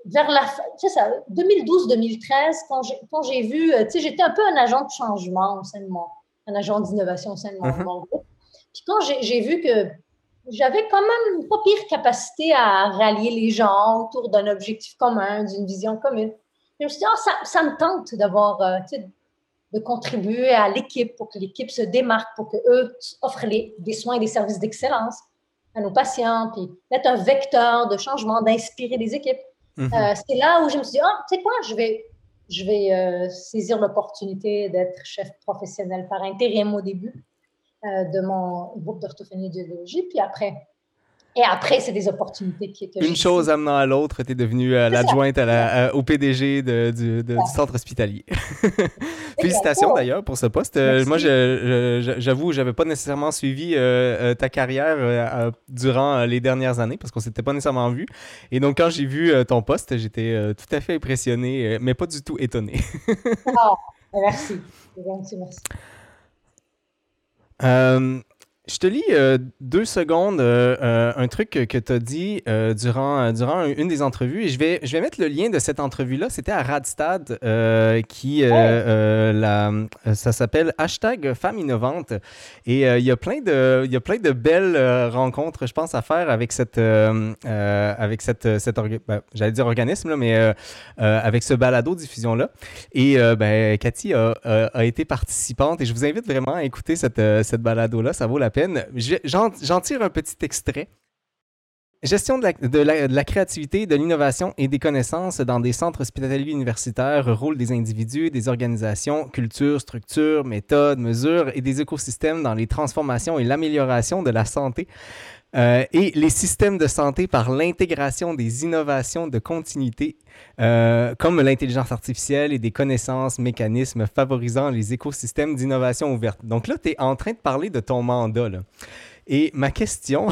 vers la fin, tu sais, 2012-2013, quand j'ai vu, euh, tu sais, j'étais un peu un agent de changement au sein de mon, un agent d'innovation au sein de mon, mm-hmm. groupe. Puis quand j'ai vu que j'avais quand même une pas pire capacité à rallier les gens autour d'un objectif commun, d'une vision commune, je me suis dit, oh, ça, ça, me tente d'avoir, euh, tu sais, de contribuer à l'équipe pour que l'équipe se démarque, pour qu'eux offrent les, des soins et des services d'excellence à nos patients, puis être un vecteur de changement, d'inspirer les équipes. Mhm. Euh, c'est là où je me suis dit, ah, tu sais quoi, je vais, je vais euh, saisir l'opportunité d'être chef professionnel par intérim au début de mon groupe d'orthophonie et biologie. Puis après, et après, c'est des opportunités qui étaient. Une chose amenant à l'autre, tu es devenue euh, l'adjointe au PDG du, centre hospitalier. Félicitations d'ailleurs pour ce poste. Euh, moi, j'avoue, je n'avais pas nécessairement suivi euh, ta carrière durant les dernières années parce qu'on ne s'était pas nécessairement vu. Et donc, quand j'ai vu ton poste, j'étais tout à fait impressionné, mais pas du tout étonné. oh, merci. Merci, merci. Um, Je te lis euh, deux secondes euh, euh, un truc que, tu as dit durant, durant une des entrevues et je vais, je vais mettre le lien de cette entrevue-là. C'était à Radstad qui la, ça s'appelle hashtag femme innovante et il y a plein de y a plein de belles rencontres, je pense, à faire avec cette avec cette, cette ben, j'allais dire organisme là, mais avec ce balado diffusion là. Et ben Cathy a, a, été participante et je vous invite vraiment à écouter cette, cette balado là, ça vaut la peine. J'en tire un petit extrait. Gestion de la, créativité, de l'innovation et des connaissances dans des centres hospitaliers universitaires, rôle des individus, des organisations, culture, structure, méthodes, mesures et des écosystèmes dans les transformations et l'amélioration de la santé. Euh, et les systèmes de santé par l'intégration des innovations de continuité, euh, comme l'intelligence artificielle et des connaissances, mécanismes favorisant les écosystèmes d'innovation ouverte. Donc là, tu es en train de parler de ton mandat. Là. Et ma question,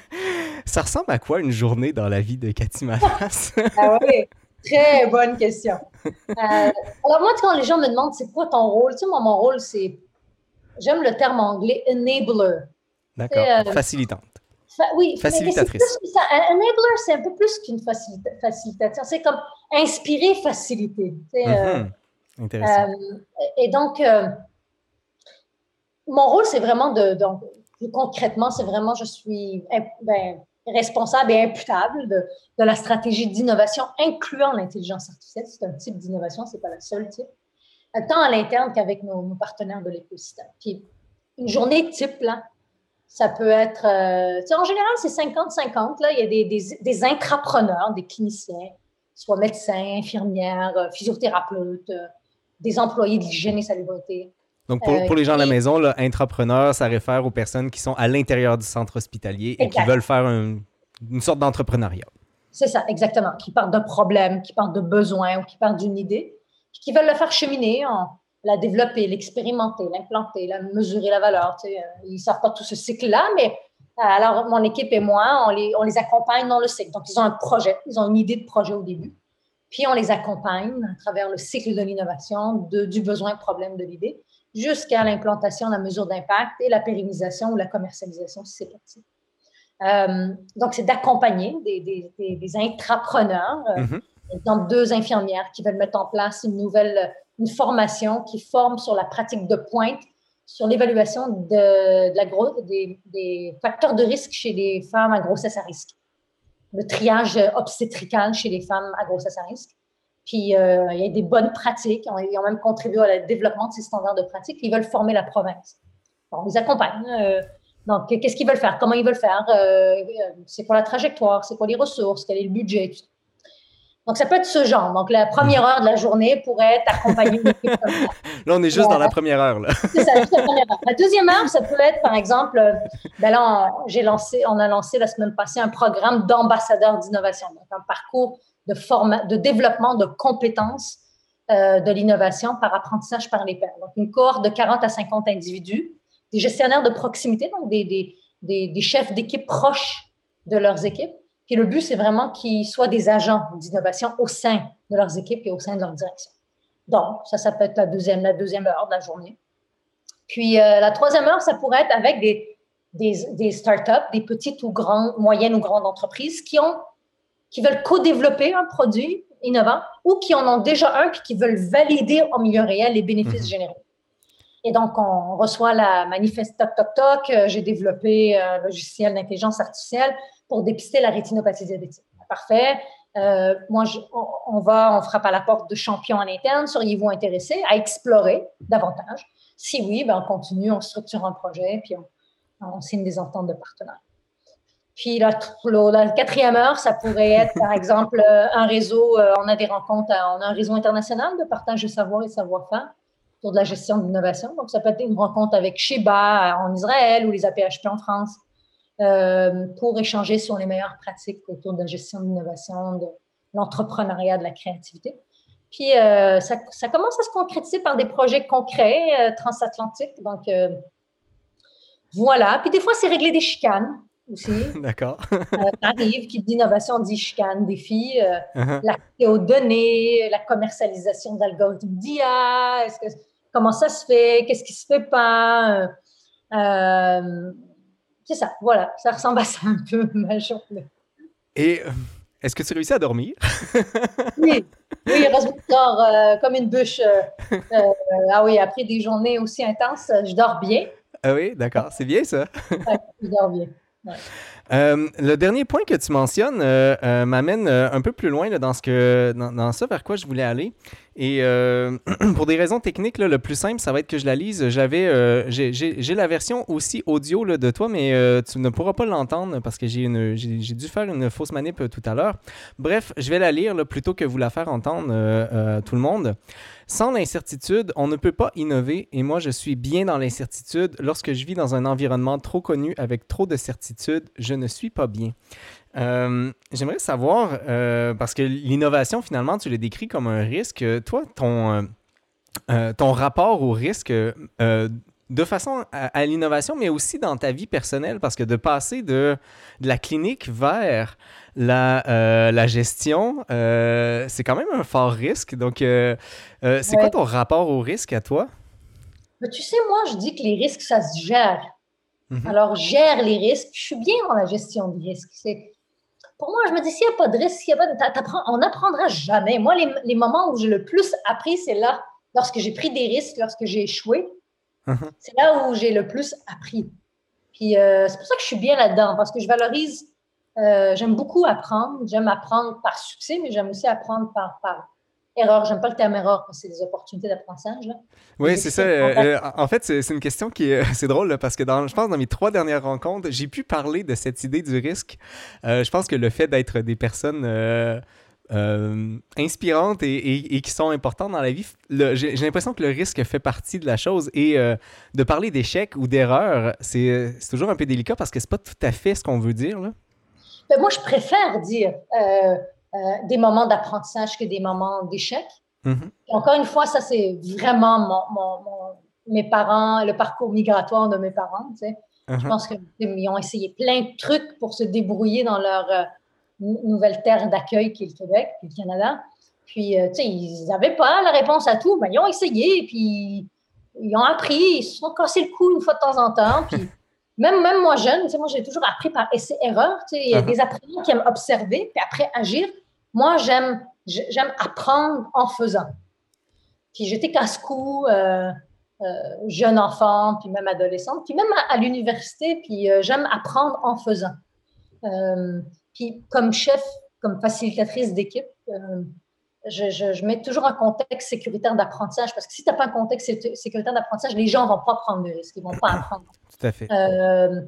ça ressemble à quoi une journée dans la vie de Cathy Malas? ah oui, très bonne question. Euh, alors moi, quand les gens me demandent c'est quoi ton rôle, tu sais, moi, mon rôle, c'est, j'aime le terme anglais, enabler. D'accord, euh, oui, facilitatrice. Un enabler, c'est un peu plus qu'une facilita facilitation. C'est comme inspirer, faciliter. Mm Intéressant. et donc, mon rôle, c'est vraiment de, donc, concrètement, c'est vraiment, je suis ben, responsable et imputable de, de la stratégie d'innovation, incluant l'intelligence artificielle. C'est un type d'innovation, c'est pas le seul type, tant à l'interne qu'avec nos, partenaires de l'écosystème. Puis, une journée type, là, ça peut être, euh, en général, c'est 50-50. Là, il y a des, des, des, intrapreneurs, des cliniciens, soit médecins, infirmières, euh, physiothérapeutes, euh, des employés de l'hygiène et salubrité, donc, pour, pour, les gens à la maison, là, intrapreneur, ça réfère aux personnes qui sont à l'intérieur du centre hospitalier et qui veulent faire une sorte d'entrepreneuriat. C'est ça, exactement. Qui partent d'un problème, qui partent de besoin ou qui partent d'une idée, qui veulent le faire cheminer, la développer, l'expérimenter, l'implanter, la mesurer la valeur. Tu sais, euh, ils ne savent pas tout ce cycle-là, mais euh, alors mon équipe et moi, on les, on les accompagne dans le cycle. Donc, ils ont un projet, ils ont une idée de projet au début. Puis, on les accompagne à travers le cycle de l'innovation, du besoin, problème, de l'idée jusqu'à l'implantation la mesure d'impact et la pérennisation ou la commercialisation si c'est possible. Euh, donc, c'est d'accompagner des, des, des, intrapreneurs, euh, mm-hmm. deux infirmières qui veulent mettre en place une nouvelle une formation qui forme sur la pratique de pointe, sur l'évaluation de, la des, des, facteurs de risque chez les femmes à grossesse à risque, le triage obstétrical chez les femmes à grossesse à risque, puis euh, il y a des bonnes pratiques. Ils ont même contribué au développement de ces standards de pratique. Ils veulent former la province. on les accompagne. Euh, donc, qu'est-ce qu'ils veulent faire? Comment ils veulent faire? Euh, c'est quoi la trajectoire? C'est quoi les ressources? Quel est le budget? Donc, ça peut être ce genre. Donc, la première heure de la journée pourrait être accompagnée Là, on est juste dans la première heure. C'est ça, juste la première heure. La deuxième heure, ça peut être, par exemple, ben là, j'ai lancé, on a lancé la semaine passée un programme d'ambassadeurs d'innovation. Donc, un parcours de, de développement de compétences de l'innovation par apprentissage par les pairs. Donc, une cohorte de 40 à 50 individus, des gestionnaires de proximité, donc des, des, des, des chefs d'équipe proches de leurs équipes. Puis le but, c'est vraiment qu'ils soient des agents d'innovation au sein de leurs équipes et au sein de leur direction. Donc, ça, ça peut être la deuxième, la deuxième heure de la journée. Puis euh, la troisième heure, ça pourrait être avec des, des, des startups, des petites ou grandes, moyennes ou grandes entreprises qui, ont, qui veulent co-développer un produit innovant ou qui en ont déjà un puis qui veulent valider au milieu réel les bénéfices mhm. généraux. Et donc, on reçoit la manifeste Toc Toc Toc. Euh, j'ai développé un logiciel d'intelligence artificielle pour dépister la rétinopathie diabétique. Parfait. Euh, moi, on, va, on frappe à la porte de champions en interne. Seriez-vous intéressé à explorer davantage? Si oui, ben on continue, on structure un projet, puis on, signe des ententes de partenariat. Puis la, quatrième heure, ça pourrait être, par exemple, euh, un réseau, euh, on a des rencontres, on a un réseau international de partage de savoir et savoir-faire autour de la gestion de l'innovation. Donc, ça peut être une rencontre avec Sheba en Israël ou les APHP en France euh, pour échanger sur les meilleures pratiques autour de la gestion de l'innovation, de l'entrepreneuriat, de la créativité. Puis euh, ça, ça, commence à se concrétiser par des projets concrets euh, transatlantiques. Donc voilà. Puis des fois, c'est régler des chicanes aussi. D'accord. arrive, qui dit innovation dit chicane, défi, uh-huh. l'accès aux données, la commercialisation d'algorithmes d'IA, que, comment ça se fait, qu'est-ce qui se fait pas? Euh, c'est ça, voilà, ça ressemble à ça un peu ma journée. Et euh, est-ce que tu réussis à dormir? oui, oui, heureusement, je dors euh, comme une bûche. Euh, ah oui, après des journées aussi intenses, je dors bien. Ah oui, d'accord, c'est bien ça. je dors bien. Euh, le dernier point que tu mentionnes euh, euh, m'amène un peu plus loin dans, ce que, dans, dans, ça vers quoi je voulais aller. Et pour des raisons techniques, le plus simple, ça va être que je la lise. J'avais, j'ai la version aussi audio de toi, mais tu ne pourras pas l'entendre parce que j'ai dû faire une fausse manip tout à l'heure. Bref, je vais la lire plutôt que vous la faire entendre tout le monde. Sans l'incertitude, on ne peut pas innover et moi je suis bien dans l'incertitude. Lorsque je vis dans un environnement trop connu avec trop de certitudes, je ne suis pas bien. Euh, j'aimerais savoir, euh, parce que l'innovation finalement, tu l'as décrit comme un risque. Toi, ton, euh, ton rapport au risque de façon à, l'innovation, mais aussi dans ta vie personnelle, parce que de passer de, de la clinique vers la, euh, la gestion, euh, c'est quand même un fort risque. Donc, euh, c'est quoi ton rapport au risque à toi? tu sais, moi, je dis que les risques, ça se gère. Mhm. Alors, gère les risques. Je suis bien dans la gestion des risques. Pour moi, je me dis, s'il n'y a pas de risque, a pas on n'apprendra jamais. Moi, les, les, moments où j'ai le plus appris, c'est là, lorsque j'ai pris des risques, lorsque j'ai échoué. Mhm. C'est là où j'ai le plus appris. Puis, c'est pour ça que je suis bien là-dedans, parce que je valorise euh, j'aime beaucoup apprendre. J'aime apprendre par succès, mais j'aime aussi apprendre par, par erreur. J'aime pas le terme erreur parce que c'est des opportunités d'apprentissage. Oui, c'est ça. Euh, euh, en fait, c'est une question qui est c'est drôle parce que dans, je pense dans mes trois dernières rencontres, j'ai pu parler de cette idée du risque. je pense que le fait d'être des personnes inspirantes et, et, qui sont importantes dans la vie, j'ai l'impression que le risque fait partie de la chose et de parler d'échec ou d'erreur, c'est toujours un peu délicat parce que c'est pas tout à fait ce qu'on veut dire là. Ben, moi, je préfère dire euh, euh, des moments d'apprentissage que des moments d'échec. Mm-hmm. Encore une fois, ça, c'est vraiment mon, mes parents, le parcours migratoire de mes parents. Tu sais. Je mm-hmm. pense qu'ils ont essayé plein de trucs pour se débrouiller dans leur euh, nouvelle terre d'accueil qui est le Québec, puis le Canada. Puis, tu sais, ils n'avaient pas la réponse à tout, mais ils ont essayé, puis ils ont appris, ils se sont cassés le cou une fois de temps en temps, puis même, même moi jeune, moi j'ai toujours appris par essai-erreur. Il y a uh-huh. des apprenants qui aiment observer, puis après agir. Moi, j'aime, j'aime apprendre en faisant. Puis j'étais casse-cou, euh, euh, jeune enfant, puis même adolescente, puis même à, l'université, puis euh, j'aime apprendre en faisant. puis comme chef, comme facilitatrice d'équipe, je, mets toujours un contexte sécuritaire d'apprentissage parce que si tu n'as pas un contexte sécuritaire d'apprentissage, les gens ne vont pas prendre de risques, ils ne vont pas apprendre. Tout à fait. Euh,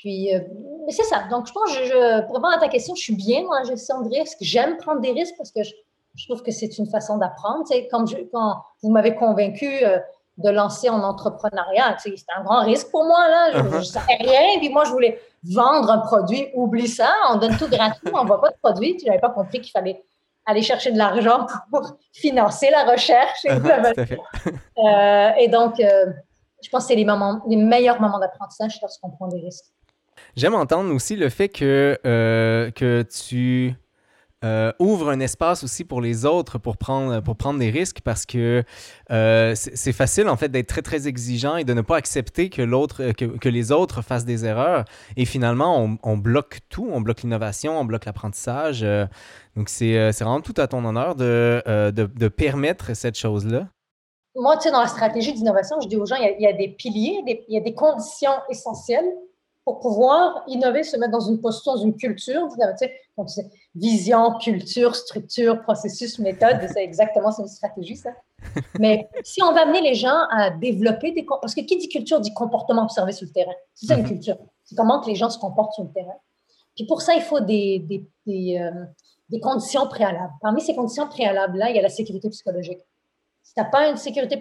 puis, euh, c'est ça. Donc, je pense, je, pour répondre à ta question, je suis bien dans la gestion de risques. J'aime prendre des risques parce que je, trouve que c'est une façon d'apprendre. Tu sais, quand, quand vous m'avez convaincu euh, de lancer en entrepreneuriat, tu sais, c'était un grand risque pour moi. Là. Je ne uh-huh. savais rien. Puis moi, je voulais vendre un produit. Oublie ça. On donne tout gratuit. on ne voit pas de produit. Tu n'avais pas compris qu'il fallait aller chercher de l'argent pour financer la recherche. Et, euh, et donc, euh, je pense que c'est les, moments, les meilleurs moments d'apprentissage lorsqu'on prend des risques. J'aime entendre aussi le fait que, euh, que tu euh, ouvre un espace aussi pour les autres pour prendre, pour prendre des risques parce que euh, c'est facile en fait d'être très très exigeant et de ne pas accepter que, l'autre, que, que, les autres fassent des erreurs et finalement on, bloque tout, on bloque l'innovation, on bloque l'apprentissage. Donc c'est, vraiment tout à ton honneur de, de, de permettre cette chose-là. Moi, tu sais, dans la stratégie d'innovation, je dis aux gens, il y a, des piliers, il y a des conditions essentielles pour pouvoir innover, se mettre dans une posture, dans une culture, tu sais, vision, culture, structure, processus, méthode, c'est exactement, c'est une stratégie, ça. Mais si on va amener les gens à développer des... Parce que qui dit culture dit comportement observé sur le terrain. C'est ça une mhm. culture. C'est comment que les gens se comportent sur le terrain. Puis pour ça, il faut des, des, des, euh, des conditions préalables. Parmi ces conditions préalables-là, il y a la sécurité psychologique. Si tu n'as pas une sécurité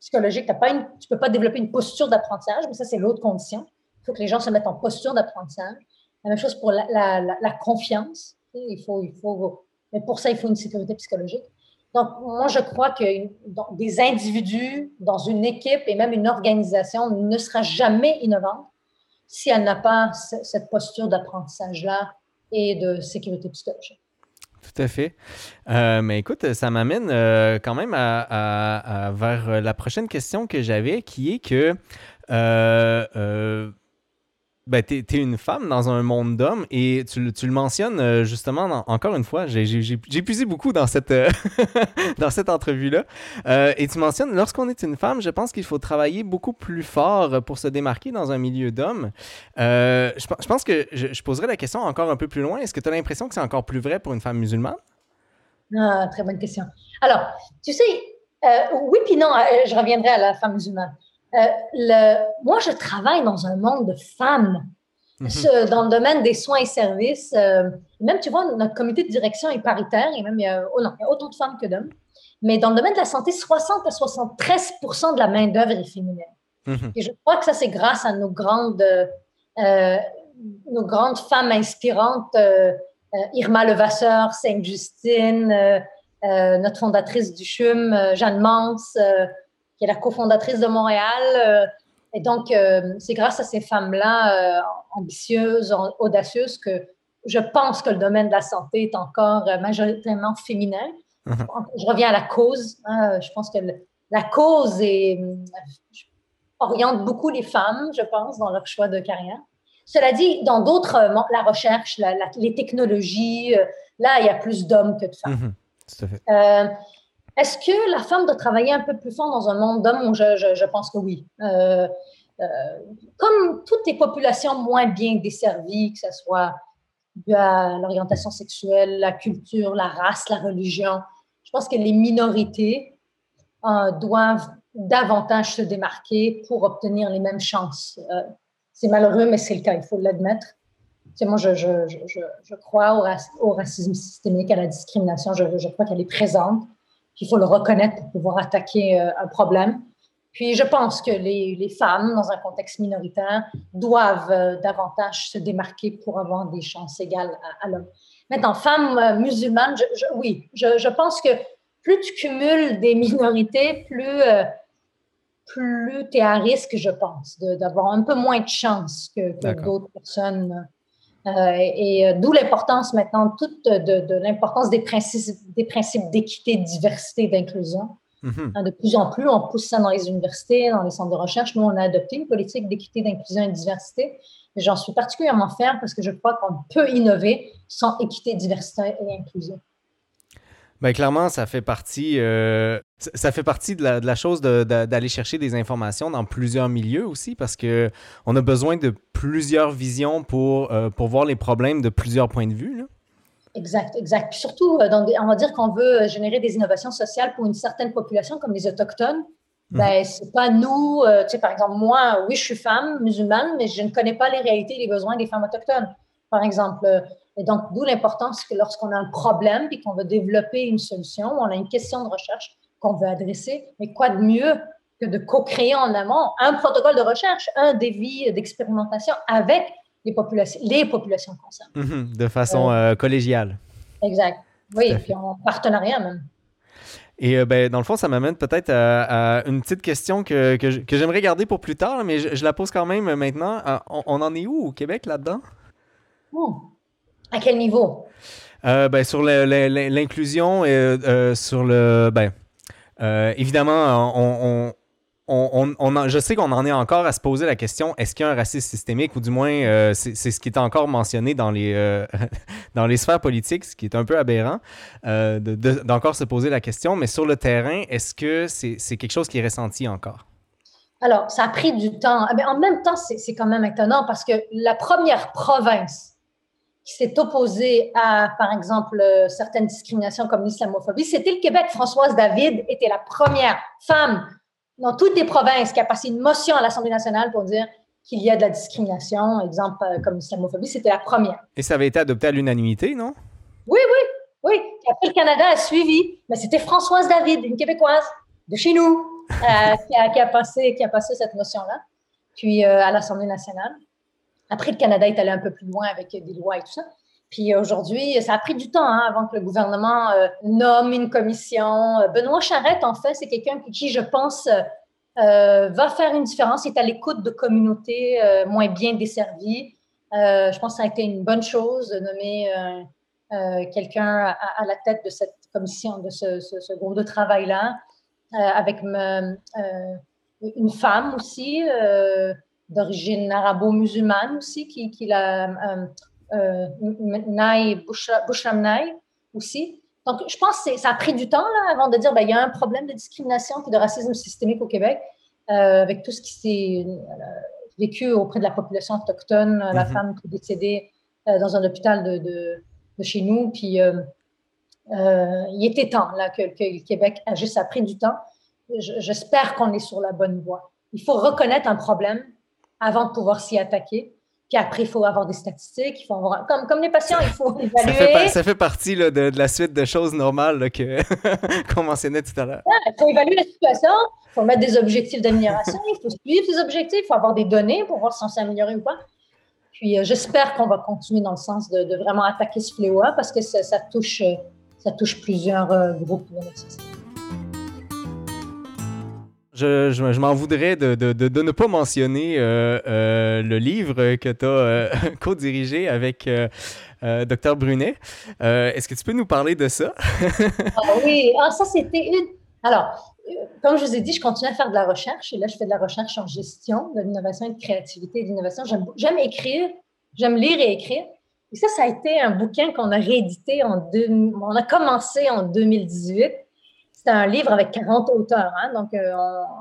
psychologique, as pas une, tu ne peux pas développer une posture d'apprentissage, mais ça, c'est l'autre condition. Il faut que les gens se mettent en posture d'apprentissage. La même chose pour la, confiance. Il faut, il faut, mais pour ça, il faut une sécurité psychologique. Donc, moi, je crois que des individus dans une équipe et même une organisation ne sera jamais innovante si elle n'a pas cette posture d'apprentissage-là et de sécurité psychologique. Tout à fait. Euh, mais écoute, ça m'amène euh, quand même à, vers la prochaine question que j'avais, qui est que euh, ben, tu es, une femme dans un monde d'hommes et tu, tu, le mentionnes euh, justement encore une fois. J'ai puisé beaucoup dans cette, euh, cette entrevue-là. Euh, et tu mentionnes, lorsqu'on est une femme, je pense qu'il faut travailler beaucoup plus fort pour se démarquer dans un milieu d'hommes. Je, je, pense que je, je, poserai la question encore un peu plus loin. Est-ce que tu as l'impression que c'est encore plus vrai pour une femme musulmane? Ah, très bonne question. Alors, tu sais, oui puis non, je reviendrai à la femme musulmane. Euh, le, moi, je travaille dans un monde de femmes. Mhm. dans le domaine des soins et services, euh, même, tu vois, notre comité de direction est paritaire, et même, il y a, oh non, il y a autant de femmes que d'hommes. Mais dans le domaine de la santé, 60 à 73% de la main-d'œuvre est féminine. Mhm. Et je crois que ça, c'est grâce à nos grandes, euh, nos grandes femmes inspirantes, Irma Levasseur, Sainte-Justine, notre fondatrice du CHUM, Jeanne Mans, qui est la cofondatrice de Montréal. Euh, et donc, euh, c'est grâce à ces femmes-là euh, ambitieuses, audacieuses, que je pense que le domaine de la santé est encore majoritairement féminin. Mhm. Je reviens à la cause. Hein, je pense que la cause est, oriente beaucoup les femmes, je pense, dans leur choix de carrière. Cela dit, dans d'autres, la recherche, les technologies, là, il y a plus d'hommes que de femmes. Mhm. Tout à fait. Est-ce que la femme doit travailler un peu plus fort dans un monde d'hommes? Je, pense que oui. Euh, euh, comme toutes les populations moins bien desservies, que ce soit l'orientation sexuelle, la culture, la race, la religion, je pense que les minorités euh, doivent davantage se démarquer pour obtenir les mêmes chances. c'est malheureux, mais c'est le cas, il faut l'admettre. moi, je, je, crois au, racisme systémique, à la discrimination. Je, crois qu'elle est présente qu'il faut le reconnaître pour pouvoir attaquer euh, un problème. Puis je pense que les, les femmes, dans un contexte minoritaire, doivent euh, davantage se démarquer pour avoir des chances égales à, l'homme. Maintenant, femmes euh, musulmanes, je, oui, je, je, pense que plus tu cumules des minorités, plus, plus tu es à risque, je pense, d'avoir un peu moins de chances que, que d'autres personnes et euh, d'où l'importance maintenant toute de, l'importance des principes des principes d'équité, de diversité, d'inclusion. Mhm. Hein, de plus en plus, on pousse ça dans les universités, dans les centres de recherche. Nous, on a adopté une politique d'équité, d'inclusion et de diversité. J'en suis particulièrement fière parce que je crois qu'on peut innover sans équité, diversité et inclusion. Bien, clairement, ça fait partie, euh, ça fait partie de la, chose d'aller chercher des informations dans plusieurs milieux aussi, parce qu'on a besoin de plusieurs visions pour, euh, pour voir les problèmes de plusieurs points de vue. Exact, exact. Puis surtout, euh, on va dire qu'on veut générer des innovations sociales pour une certaine population, comme les Autochtones. Mhm. Ben, c'est pas nous, tu sais, par exemple, moi, oui, je suis femme musulmane, mais je ne connais pas les réalités et les besoins des femmes autochtones. Par exemple, et donc, d'où l'importance que lorsqu'on a un problème et qu'on veut développer une solution, on a une question de recherche qu'on veut adresser, mais quoi de mieux que de co-créer en amont un protocole de recherche, un défi d'expérimentation avec les populations, les populations concernées. Mhm, de façon euh, euh, collégiale. Exact. Oui, et puis en partenariat même. Et ben, dans le fond, ça m'amène peut-être à, une petite question que, que j'aimerais garder pour plus tard, mais je, la pose quand même maintenant. On, en est où au Québec là-dedans? Hmm. À quel niveau? ben, sur l'inclusion et sur le. Ben, évidemment, on, on, je sais qu'on en est encore à se poser la question est-ce qu'il y a un racisme systémique ou du moins euh, c'est ce qui est encore mentionné dans les, euh, dans les sphères politiques, ce qui est un peu aberrant euh, d'encore se poser la question. Mais sur le terrain, est-ce que c'est quelque chose qui est ressenti encore? Alors, ça a pris du temps. Mais en même temps, c'est quand même étonnant parce que la première province qui s'est opposée à, par exemple, certaines discriminations comme l'islamophobie, c'était le Québec. Françoise David était la première femme dans toutes les provinces qui a passé une motion à l'Assemblée nationale pour dire qu'il y a de la discrimination, exemple euh, comme l'islamophobie, c'était la première. Et ça avait été adopté à l'unanimité, non? Oui, oui, oui. après, le Canada a suivi, mais c'était Françoise David, une Québécoise de chez nous, euh, qui, a, passé, qui a passé cette motion-là, puis euh, à l'Assemblée nationale. Après, le Canada est allé un peu plus loin avec des lois et tout ça. Puis aujourd'hui, ça a pris du temps hein, avant que le gouvernement euh, nomme une commission. Euh, Benoît Charette, en fait, c'est quelqu'un qui, je pense, euh, va faire une différence. Il est à l'écoute de communautés moins bien desservies. je pense que ça a été une bonne chose de nommer quelqu'un à, la tête de cette commission, de ce, groupe de travail-là, avec une femme aussi, d'origine arabo-musulmane aussi, qui, qui l'a euh, Bouchram Nai aussi. Donc, je pense que ça a pris du temps là, avant de dire qu'il ben, y a un problème de discrimination et de racisme systémique au Québec, euh, avec tout ce qui s'est euh, vécu auprès de la population autochtone, la mhm. femme qui est décédée dans un hôpital de, de, chez nous. Puis, il était temps là, que, le Québec agisse. Ça a pris du temps. J'espère qu'on est sur la bonne voie. Il faut reconnaître un problème avant de pouvoir s'y attaquer. Puis après, il faut avoir des statistiques, il faut avoir... comme, comme les patients, il faut évaluer. Ça fait, partie là, de, la suite de choses normales qu'on mentionnait tout à l'heure. il faut évaluer la situation, il faut mettre des objectifs d'amélioration, il faut suivre ces objectifs, il faut avoir des données pour voir si on s'est amélioré ou pas. Puis euh, j'espère qu'on va continuer dans le sens de, vraiment attaquer ce fléau parce que ça, touche, ça touche plusieurs euh, groupes de société. Je, m'en voudrais de, ne pas mentionner euh, euh, le livre que tu as euh, co-dirigé avec Dr Brunet. Est-ce que tu peux nous parler de ça? ah, oui, ah, ça c'était une... Alors, comme je vous ai dit, je continue à faire de la recherche et là, je fais de la recherche en gestion, de l'innovation et de créativité et d'innovation. J'aime écrire, j'aime lire et écrire. Et ça, ça a été un bouquin qu'on a réédité en deux... On a commencé en 2018 c'est un livre avec 40 auteurs. Hein, donc, euh,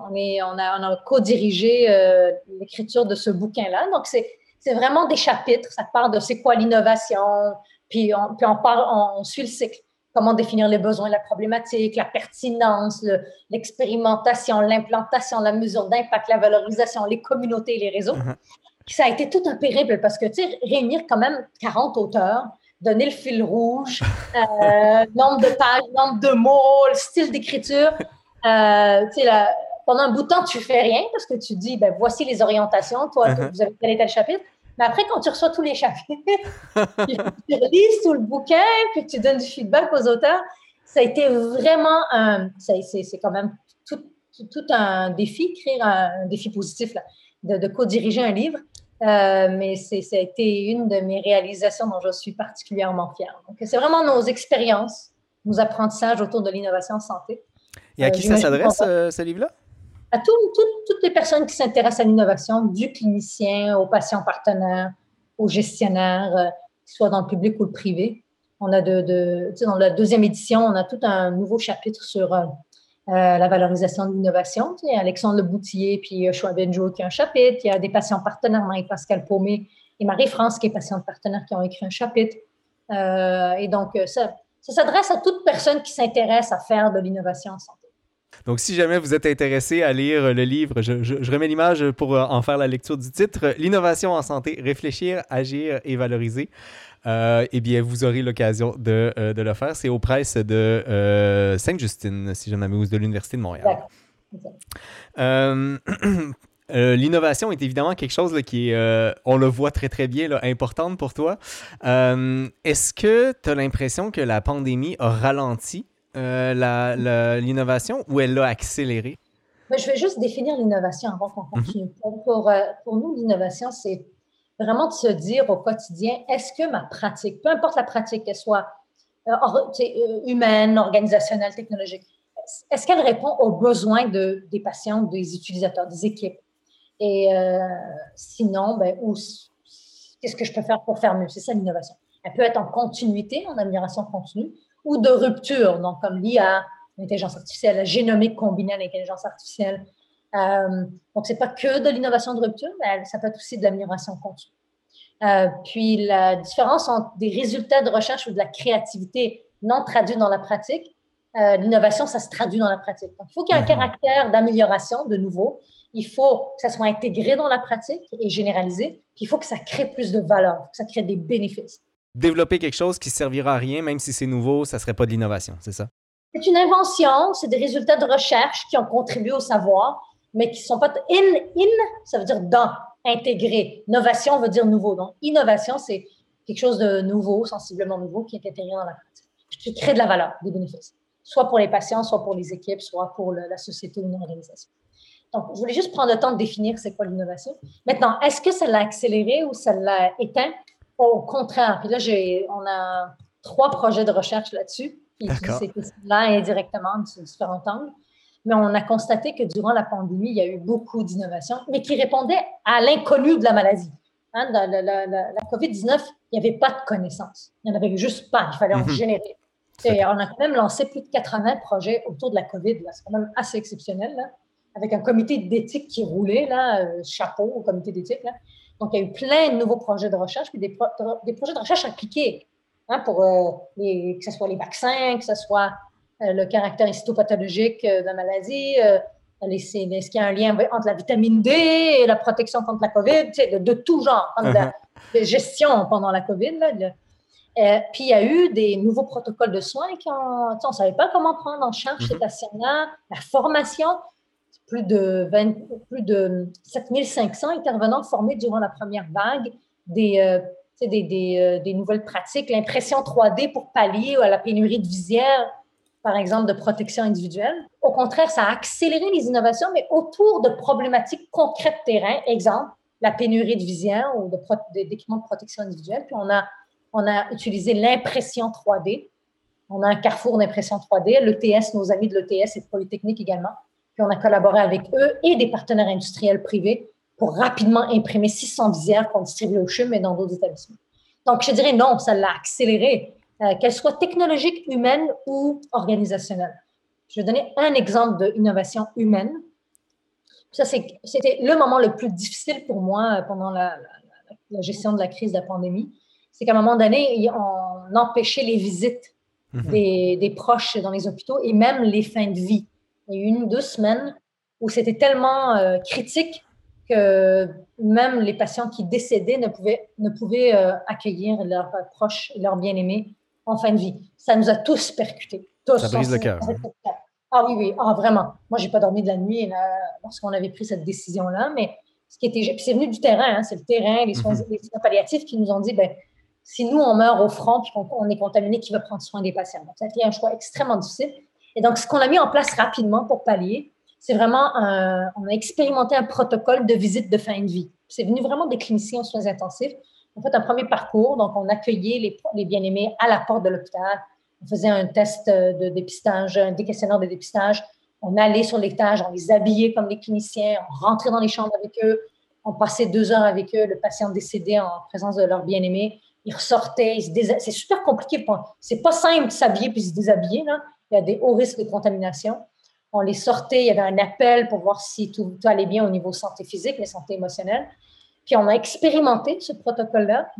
on, est, on, a, on a co-dirigé euh, l'écriture de ce bouquin-là. Donc, c'est, c'est vraiment des chapitres. Ça part de c'est quoi l'innovation, puis on, puis on, suit le cycle. Comment définir les besoins, la problématique, la pertinence, l'expérimentation, l'implantation, la mesure d'impact, la valorisation, les communautés, les réseaux. Uh-huh. Ça a été tout un périple parce que, tu sais, réunir quand même 40 auteurs, donner le fil rouge, euh, nombre de pages, nombre de mots, le style d'écriture. Euh, pendant un bout de temps, tu fais rien parce que tu dis, ben, voici les orientations, toi, uh-huh. vous avez tel et tel chapitre. Mais après, quand tu reçois tous les chapitres, tu lises tout le bouquin, puis tu donnes du feedback aux auteurs, ça a été vraiment un. C'est quand même tout, tout, un défi, écrire un, défi positif, là, de, de co-diriger un livre. Euh, mais ça a été une de mes réalisations dont je suis particulièrement fière. Donc, c'est vraiment nos expériences, nos apprentissages autour de l'innovation en santé. Et à qui ça s'adresse, euh, ce livre-là? À toutes les personnes qui s'intéressent à l'innovation, du clinicien aux patients partenaires, aux gestionnaires, euh, soit dans le public ou le privé. On a de, de dans la deuxième édition, on a tout un nouveau chapitre sur euh, la valorisation de l'innovation. Y a Alexandre Leboutillier puis Choix Benjo qui a un chapitre. Il y a des patients partenaires, Marie-Pascal Paumé et Marie-France qui est patiente partenaire qui ont écrit un chapitre. Euh, et donc, euh, ça, ça s'adresse à toute personne qui s'intéresse à faire de l'innovation en. Donc, si jamais vous êtes intéressé à lire le livre, je, je remets l'image pour en faire la lecture du titre L'innovation en santé, réfléchir, agir et valoriser. Euh, eh bien, vous aurez l'occasion de, euh, de, le faire. C'est aux presses de euh, Sainte-Justine, si j'en avais ou de l'Université de Montréal. Euh, l'innovation est évidemment quelque chose qui est, euh, on le voit très très bien, là, importante pour toi. Euh, est-ce que tu as l'impression que la pandémie a ralenti l'innovation ou elle l'a accéléré? je vais juste définir l'innovation avant qu'on mhm. continue. pour, pour, nous, l'innovation, c'est vraiment de se dire au quotidien, est-ce que ma pratique, peu importe la pratique, qu'elle soit humaine, organisationnelle, technologique, est-ce qu'elle répond aux besoins de, des patients, des utilisateurs, des équipes? Et euh, sinon, ben, qu'est-ce que je peux faire pour faire mieux? C'est ça l'innovation. Elle peut être en continuité, en amélioration continue, ou de rupture, donc comme l'IA, l'intelligence artificielle, la génomique combinée à l'intelligence artificielle. Euh, donc, ce n'est pas que de l'innovation de rupture, mais ça peut être aussi de l'amélioration continue. Euh, puis, la différence entre des résultats de recherche ou de la créativité non traduits dans la pratique, euh, l'innovation, ça se traduit dans la pratique. Donc, il faut qu'il y ait un mhm. caractère d'amélioration, de nouveau, il faut que ça soit intégré dans la pratique et généralisé. Puis il faut que ça crée plus de valeur, que ça crée des bénéfices. Développer quelque chose qui servira à rien, même si c'est nouveau, ça serait pas de l'innovation, c'est ça? C'est une invention, c'est des résultats de recherche qui ont contribué au savoir, mais qui ne sont pas in, in, ça veut dire dans, intégré. Innovation veut dire nouveau. Donc, innovation, c'est quelque chose de nouveau, sensiblement nouveau, qui est intégré dans la pratique. Qui crée de la valeur, des bénéfices, soit pour les patients, soit pour les équipes, soit pour la société ou une organisation. Donc, je voulais juste prendre le temps de définir c'est quoi l'innovation. Maintenant, est-ce que ça l'a accéléré ou ça l'a éteint? Au contraire. Puis là, j'ai, on a trois projets de recherche là-dessus qui utilisent là indirectement sur différents angles. Mais on a constaté que durant la pandémie, il y a eu beaucoup d'innovations, mais qui répondaient à l'inconnu de la maladie. Hein, dans la, la, COVID-19, il n'y avait pas de connaissances. Il n'y en avait juste pas. Il fallait en mhm. générer. Et on a quand même lancé plus de 80 projets autour de la COVID. C'est quand même assez exceptionnel. Là avec un comité d'éthique qui roulait, là, euh, chapeau au comité d'éthique. Donc, il y a eu plein de nouveaux projets de recherche, puis des, des projets de recherche appliqués, hein, pour euh, les, que ce soit les vaccins, que ce soit euh, le caractère histopathologique de la maladie, est-ce qu'il y a un lien entre la vitamine D et la protection contre la COVID, de, de, tout genre, de la uh-huh. gestion pendant la COVID. puis il y a eu des nouveaux protocoles de soins qui on ne savait pas comment prendre en charge ces mm-hmm. patients-là, la formation plus de, 20, plus de 7500 intervenants formés durant la première vague, des, euh, des, des, euh, des, nouvelles pratiques, l'impression 3D pour pallier à la pénurie de visières, par exemple, de protection individuelle. Au contraire, ça a accéléré les innovations, mais autour de problématiques concrètes terrain. Exemple, la pénurie de visières ou d'équipements de, de protection individuelle. Puis on a, on a utilisé l'impression 3D. On a un carrefour d'impression 3D. L'ETS, nos amis de l'ETS et de Polytechnique également, puis on a collaboré avec eux et des partenaires industriels privés pour rapidement imprimer 600 visières qu'on distribue au CHUM et dans d'autres établissements. Donc, je dirais non, ça l'a accéléré, euh, qu'elle soit technologique, humaine ou organisationnelle. Je vais donner un exemple d'innovation humaine. Ça, c'était le moment le plus difficile pour moi euh, pendant la, gestion de la crise de la pandémie. C'est qu'à un moment donné, on empêchait les visites mhm. des, des proches dans les hôpitaux et même les fins de vie il y a eu une ou deux semaines où c'était tellement euh, critique que même les patients qui décédaient ne pouvaient, ne pouvaient euh, accueillir leurs proches et leurs bien-aimés en fin de vie. Ça nous a tous percutés. ça brise le cœur. Hein. Ah oui, oui, ah, vraiment. Moi, j'ai pas dormi de la nuit lorsqu'on avait pris cette décision-là, mais ce qui était, c'est venu du terrain, hein, c'est le terrain, les soins, soins, palliatifs qui nous ont dit, ben, si nous, on meurt au front puis qu'on est contaminé, qui va prendre soin des patients? Donc, ça a été un choix extrêmement difficile. Et donc, ce qu'on a mis en place rapidement pour pallier, c'est vraiment, un, on a expérimenté un protocole de visite de fin de vie. C'est venu vraiment des cliniciens en soins intensifs. On fait un premier parcours, donc on accueillait les, les bien-aimés à la porte de l'hôpital. On faisait un test de dépistage, des questionnaires de dépistage. On allait sur l'étage, on les habillait comme les cliniciens, on rentrait dans les chambres avec eux, on passait deux heures avec eux, le patient décédé en présence de leur bien-aimé. Ils ressortaient, c'est super compliqué. C'est pas simple de s'habiller puis se déshabiller. Là il y a des hauts risques de contamination. On les sortait, il y avait un appel pour voir si tout, allait bien au niveau santé physique, mais santé émotionnelle. Puis on a expérimenté ce protocole-là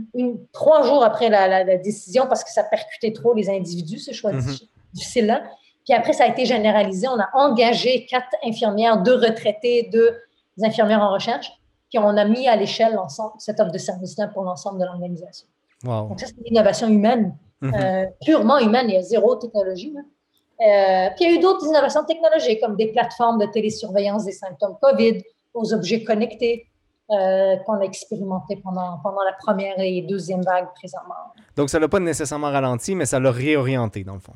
trois jours après la, décision parce que ça percutait trop les individus, ce choix mm-hmm. difficile-là. Puis après, ça a été généralisé. On a engagé quatre infirmières, deux retraités, deux infirmières en recherche. Puis on a mis à l'échelle cette offre de service-là pour l'ensemble de l'organisation. Donc ça, c'est une innovation humaine, mm-hmm. euh, purement humaine. Il y a zéro technologie. Euh, puis il y a eu d'autres innovations technologiques comme des plateformes de télésurveillance des symptômes COVID, aux objets connectés euh, qu'on a expérimenté pendant, pendant la première et deuxième vague présentement. Donc, ça l'a pas nécessairement ralenti, mais ça l'a réorienté, dans le fond.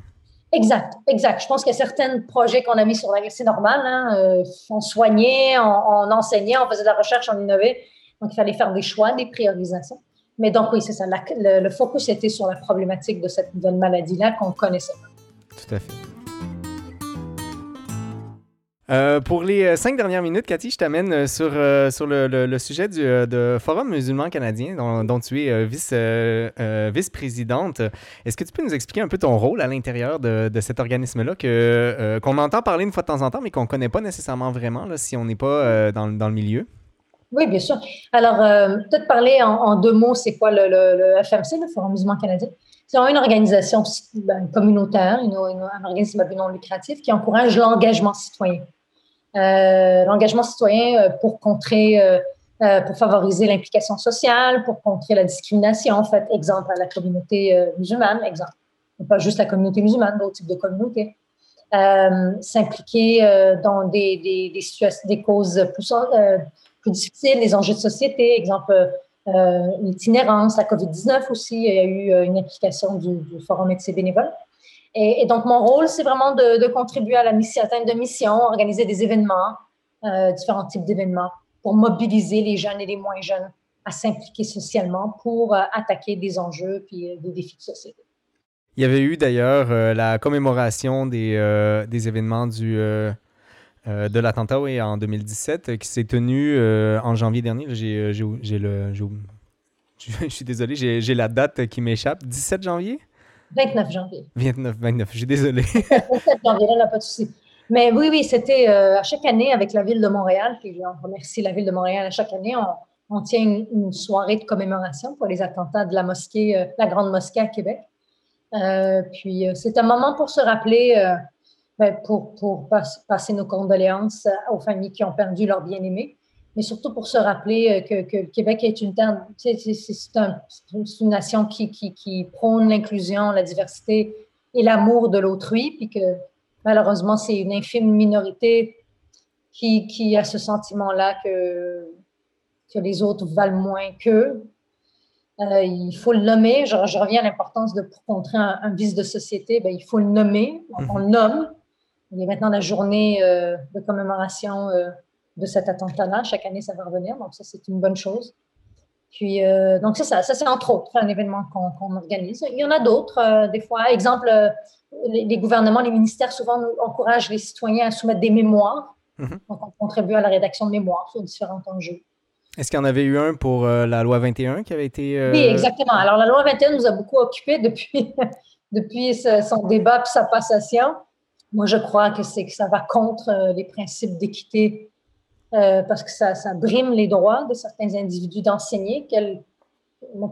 Exact, exact. Je pense qu'il y a certains projets qu'on a mis sur la c'est normal. Hein? Euh, on soignait, on, enseignait, on faisait de la recherche, on innovait. Donc, il fallait faire des choix, des priorisations. Mais donc, oui, c'est ça. le, le, focus était sur la problématique de cette nouvelle maladie-là qu'on connaissait. Tout à fait. Euh, pour les euh, cinq dernières minutes, Cathy, je t'amène euh, sur, sur le, le, sujet du de Forum musulman canadien, dont, dont tu es vice, vice-présidente. Est-ce que tu peux nous expliquer un peu ton rôle à l'intérieur de, de cet organisme-là, que, qu'on entend parler une fois de temps en temps, mais qu'on ne connaît pas nécessairement vraiment là, si on n'est pas dans, dans, le milieu? Oui, bien sûr. Alors, peut-être parler en, deux mots, c'est quoi le, le, FMC, le Forum musulman canadien? C'est une organisation ben, communautaire, un organisme à but non lucratif qui encourage l'engagement citoyen. Euh, l'engagement citoyen euh, pour contrer, euh, pour favoriser l'implication sociale, pour contrer la discrimination. En fait, exemple à la communauté musulmane, exemple, pas juste la communauté musulmane, d'autres types de communautés. s'impliquer dans des, des, des causes plus, plus difficiles, des enjeux de société, exemple l'itinérance, la COVID-19 aussi, il y a eu une implication du, Forum Médecins bénévoles. Et, donc, mon rôle, c'est vraiment de, contribuer à la mission, de mission, organiser des événements, euh, différents types d'événements, pour mobiliser les jeunes et les moins jeunes à s'impliquer socialement pour euh, attaquer des enjeux puis euh, des défis de société. Il y avait eu d'ailleurs la commémoration des événements du, de l'attentat oui, en 2017 qui s'est tenu en janvier dernier. J'ai, le, je suis désolé, j'ai la date qui m'échappe. 17 janvier? 29 janvier. 29, 29, je suis désolée. 27 janvier, là, pas de souci. Mais oui, oui, c'était euh, à chaque année avec la Ville de Montréal, puis on remercie la Ville de Montréal à chaque année, on, tient une, soirée de commémoration pour les attentats de la mosquée, euh, la Grande Mosquée à Québec. Euh, puis c'est un moment pour se rappeler, pour, pour passer nos condoléances aux familles qui ont perdu leurs bien-aimés, mais surtout pour se rappeler euh, que, le Québec est une terre, c'est une nation qui, qui, prône l'inclusion, la diversité et l'amour de l'autrui, puis que malheureusement, c'est une infime minorité qui, qui a ce sentiment-là que, que les autres valent moins qu'eux. Euh, il faut le nommer. Je, reviens à l'importance de pour contrer un, vice de société, ben, il faut le nommer. On, le nomme. Il y a maintenant la journée euh, de commémoration de cet attentat-là. Chaque année, ça va revenir, donc ça, c'est une bonne chose. Puis, euh, donc, c'est ça. Ça, c'est entre autres un événement qu'on organise. Il y en a d'autres, euh, des fois. Exemple, euh, les, gouvernements, les ministères, souvent, nous encouragent les citoyens à soumettre des mémoires. Mm-hmm. Donc, on contribue à la rédaction de mémoires sur différents enjeux. Est-ce qu'il y en avait eu un pour la loi 21 qui avait été. Oui, exactement. Alors, la loi 21 nous a beaucoup occupés depuis, depuis son débat et sa passation. Moi, je crois que, que ça va contre les principes d'équité euh, parce que ça, ça, brime les droits de certains individus d'enseigner.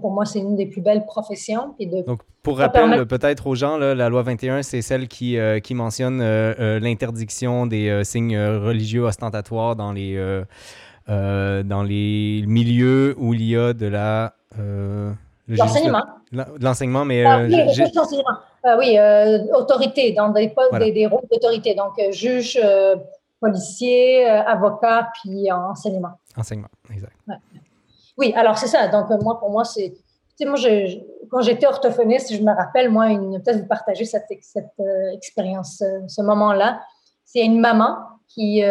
pour moi, c'est une des plus belles professions. de, Donc, pour rappel, peut-être aux gens, la loi 21, c'est celle qui, euh, qui mentionne euh, l'interdiction des signes religieux ostentatoires dans les, dans les milieux où il y a de la... L'enseignement. L'enseignement, mais... Ah, oui, l'enseignement. Ah, oui autorité, dans des, postes, des, des, rôles d'autorité. Donc, juge policier, euh, avocat, puis enseignement. Enseignement, exact. Oui, alors c'est ça. Donc, moi, pour moi, c'est. Tu sais, moi, je, quand j'étais orthophoniste, je me rappelle, moi, peut-être vous partager cette, cette euh, expérience, euh, ce moment-là. C'est une maman qui,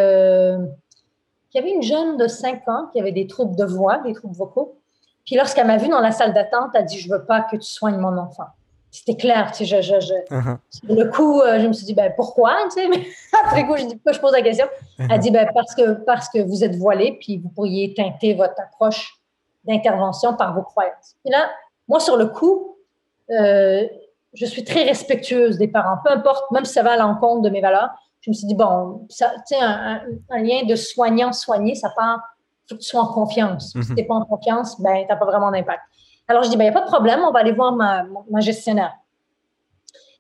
qui avait une jeune de 5 ans qui avait des troubles de voix, des troubles vocaux. Puis lorsqu'elle m'a vue dans la salle d'attente, elle a dit Je veux pas que tu soignes mon enfant c'était clair. Tu sais, je, je, uh-huh. le coup, euh, je me suis dit, ben, pourquoi? Tu sais, mais après coup, je dis, pourquoi je pose la question? Elle uh-huh. dit, ben, parce que, parce que vous êtes voilé, puis vous pourriez teinter votre approche d'intervention par vos croyances. Et là, moi, sur le coup, euh, je suis très respectueuse des parents, peu importe, même si ça va à l'encontre de mes valeurs. Je me suis dit, bon, tu sais, un, lien de soignant-soigné, ça part, il faut que tu sois en confiance. Si mm-hmm. tu n'es pas en confiance, ben, tu n'as pas vraiment d'impact. Alors, je dis, il ben, n'y a pas de problème, on va aller voir ma, ma gestionnaire.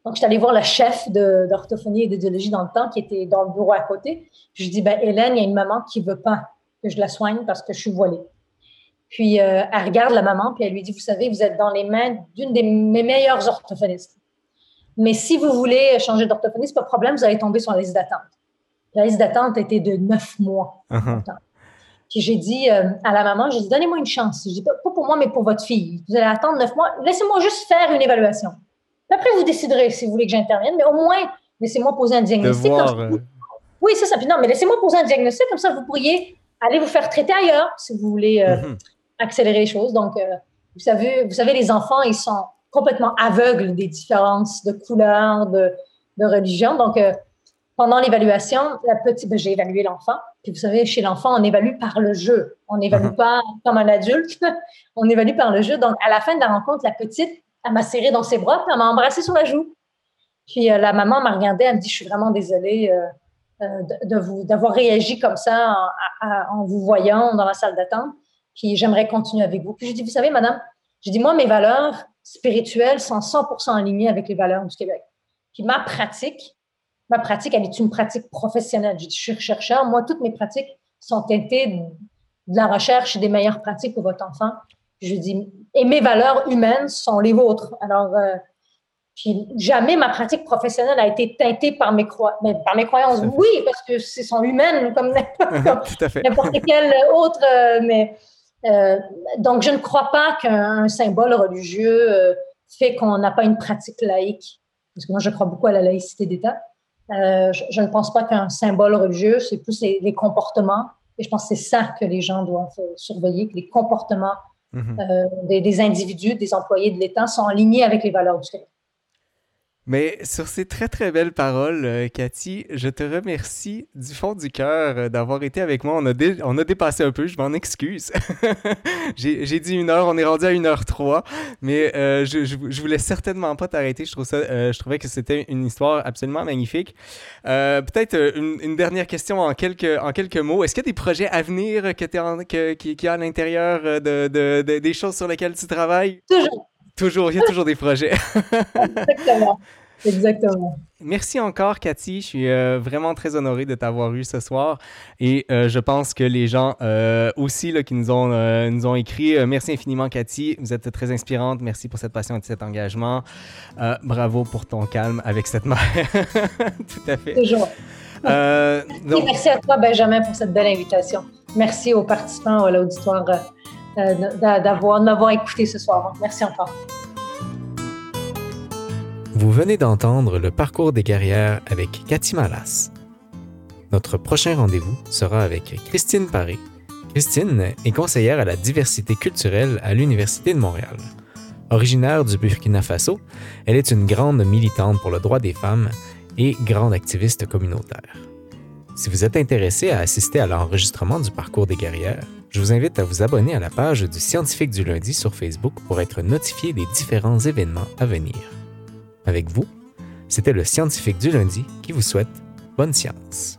Donc, je suis allée voir la chef d'orthophonie et d'édiologie dans le temps qui était dans le bureau à côté. Je dis, ben, Hélène, il y a une maman qui ne veut pas que je la soigne parce que je suis voilée. Puis, euh, elle regarde la maman, puis elle lui dit, vous savez, vous êtes dans les mains d'une des mes meilleures orthophonistes. Mais si vous voulez changer d'orthophoniste, pas de problème, vous allez tomber sur la liste d'attente. La liste d'attente était de neuf mois. Uh-huh. Puis j'ai dit à la maman, j'ai dit, donnez-moi une chance. Je dis, pas, pour moi, mais pour votre fille. Vous allez attendre neuf mois. Laissez-moi juste faire une évaluation. après, vous déciderez si vous voulez que j'intervienne, mais au moins, laissez-moi poser un diagnostic. Oui, c'est ça. Puis non, mais laissez-moi poser un diagnostic, comme ça, vous pourriez aller vous faire traiter ailleurs si vous voulez mhm. accélérer les choses. Donc, vous savez, vous savez, les enfants, ils sont complètement aveugles des différences de couleurs, de, de religion. Donc, euh, pendant l'évaluation, la petite, ben, j'ai évalué l'enfant. Puis vous savez, chez l'enfant, on évalue par le jeu. On n'évalue mhm. pas comme un adulte. on évalue par le jeu. Donc, à la fin de la rencontre, la petite, elle m'a serré dans ses bras, puis elle m'a embrassé sur la joue. Puis euh, la maman m'a regardée, elle me dit, je suis vraiment désolée euh, de, vous d'avoir réagi comme ça en, en, vous voyant dans la salle d'attente. Puis j'aimerais continuer avec vous. Puis je dis, vous savez, madame, je dis, moi, mes valeurs spirituelles sont 100% alignées avec les valeurs du Québec. Puis ma pratique, ma pratique, elle est une pratique professionnelle. Je, suis chercheur. Moi, toutes mes pratiques sont teintées de, la recherche des meilleures pratiques pour votre enfant. Je dis, et mes valeurs humaines sont les vôtres. Alors, euh, puis jamais ma pratique professionnelle a été teintée par mes, par mes croyances. Oui, parce que ce sont humaines comme n'importe quelle autre, euh, mais euh, donc, je ne crois pas qu'un symbole religieux fait qu'on n'a pas une pratique laïque. Parce que moi, je crois beaucoup à la laïcité d'État. Euh, je, ne pense pas qu'un symbole religieux, c'est plus les, comportements. Et je pense que c'est ça que les gens doivent surveiller, que les comportements mhm. des, des, individus, des employés de l'État sont alignés avec les valeurs du Québec. Mais sur ces très très belles paroles, euh, Cathy, je te remercie du fond du cœur euh, d'avoir été avec moi. On a, dépassé un peu, je m'en excuse. J'ai dit une heure, on est rendu à une heure trois, mais euh, je, voulais certainement pas t'arrêter. Je, trouvais que c'était une histoire absolument magnifique. Peut-être une, dernière question en quelques, mots. Est-ce qu'il y a des projets à venir que qui, a à l'intérieur de, des choses sur lesquelles tu travailles? Toujours. Toujours, il y a toujours des projets. Exactement. Exactement. Merci encore, Cathy. Je suis euh, vraiment très honoré de t'avoir eu ce soir. Et euh, je pense que les gens euh, aussi là, qui nous ont, nous ont écrit, merci infiniment, Cathy. Vous êtes très inspirante. Merci pour cette passion et cet engagement. bravo pour ton calme avec cette mère. Tout à fait. Toujours. Donc... merci à toi, Benjamin, pour cette belle invitation. Merci aux participants à l'auditoire d'avoir, de m'avoir écouté ce soir. Merci encore. Vous venez d'entendre le parcours des guerrières avec Cathy Malas. Notre prochain rendez-vous sera avec Christine Paré. Christine est conseillère à la diversité culturelle à l'Université de Montréal. Originaire du Burkina Faso, elle est une grande militante pour le droit des femmes et grande activiste communautaire. Si vous êtes intéressé à assister à l'enregistrement du parcours des guerrières, je vous invite à vous abonner à la page du Scientifique du lundi sur Facebook pour être notifié des différents événements à venir. Avec vous, c'était le Scientifique du lundi qui vous souhaite bonne science.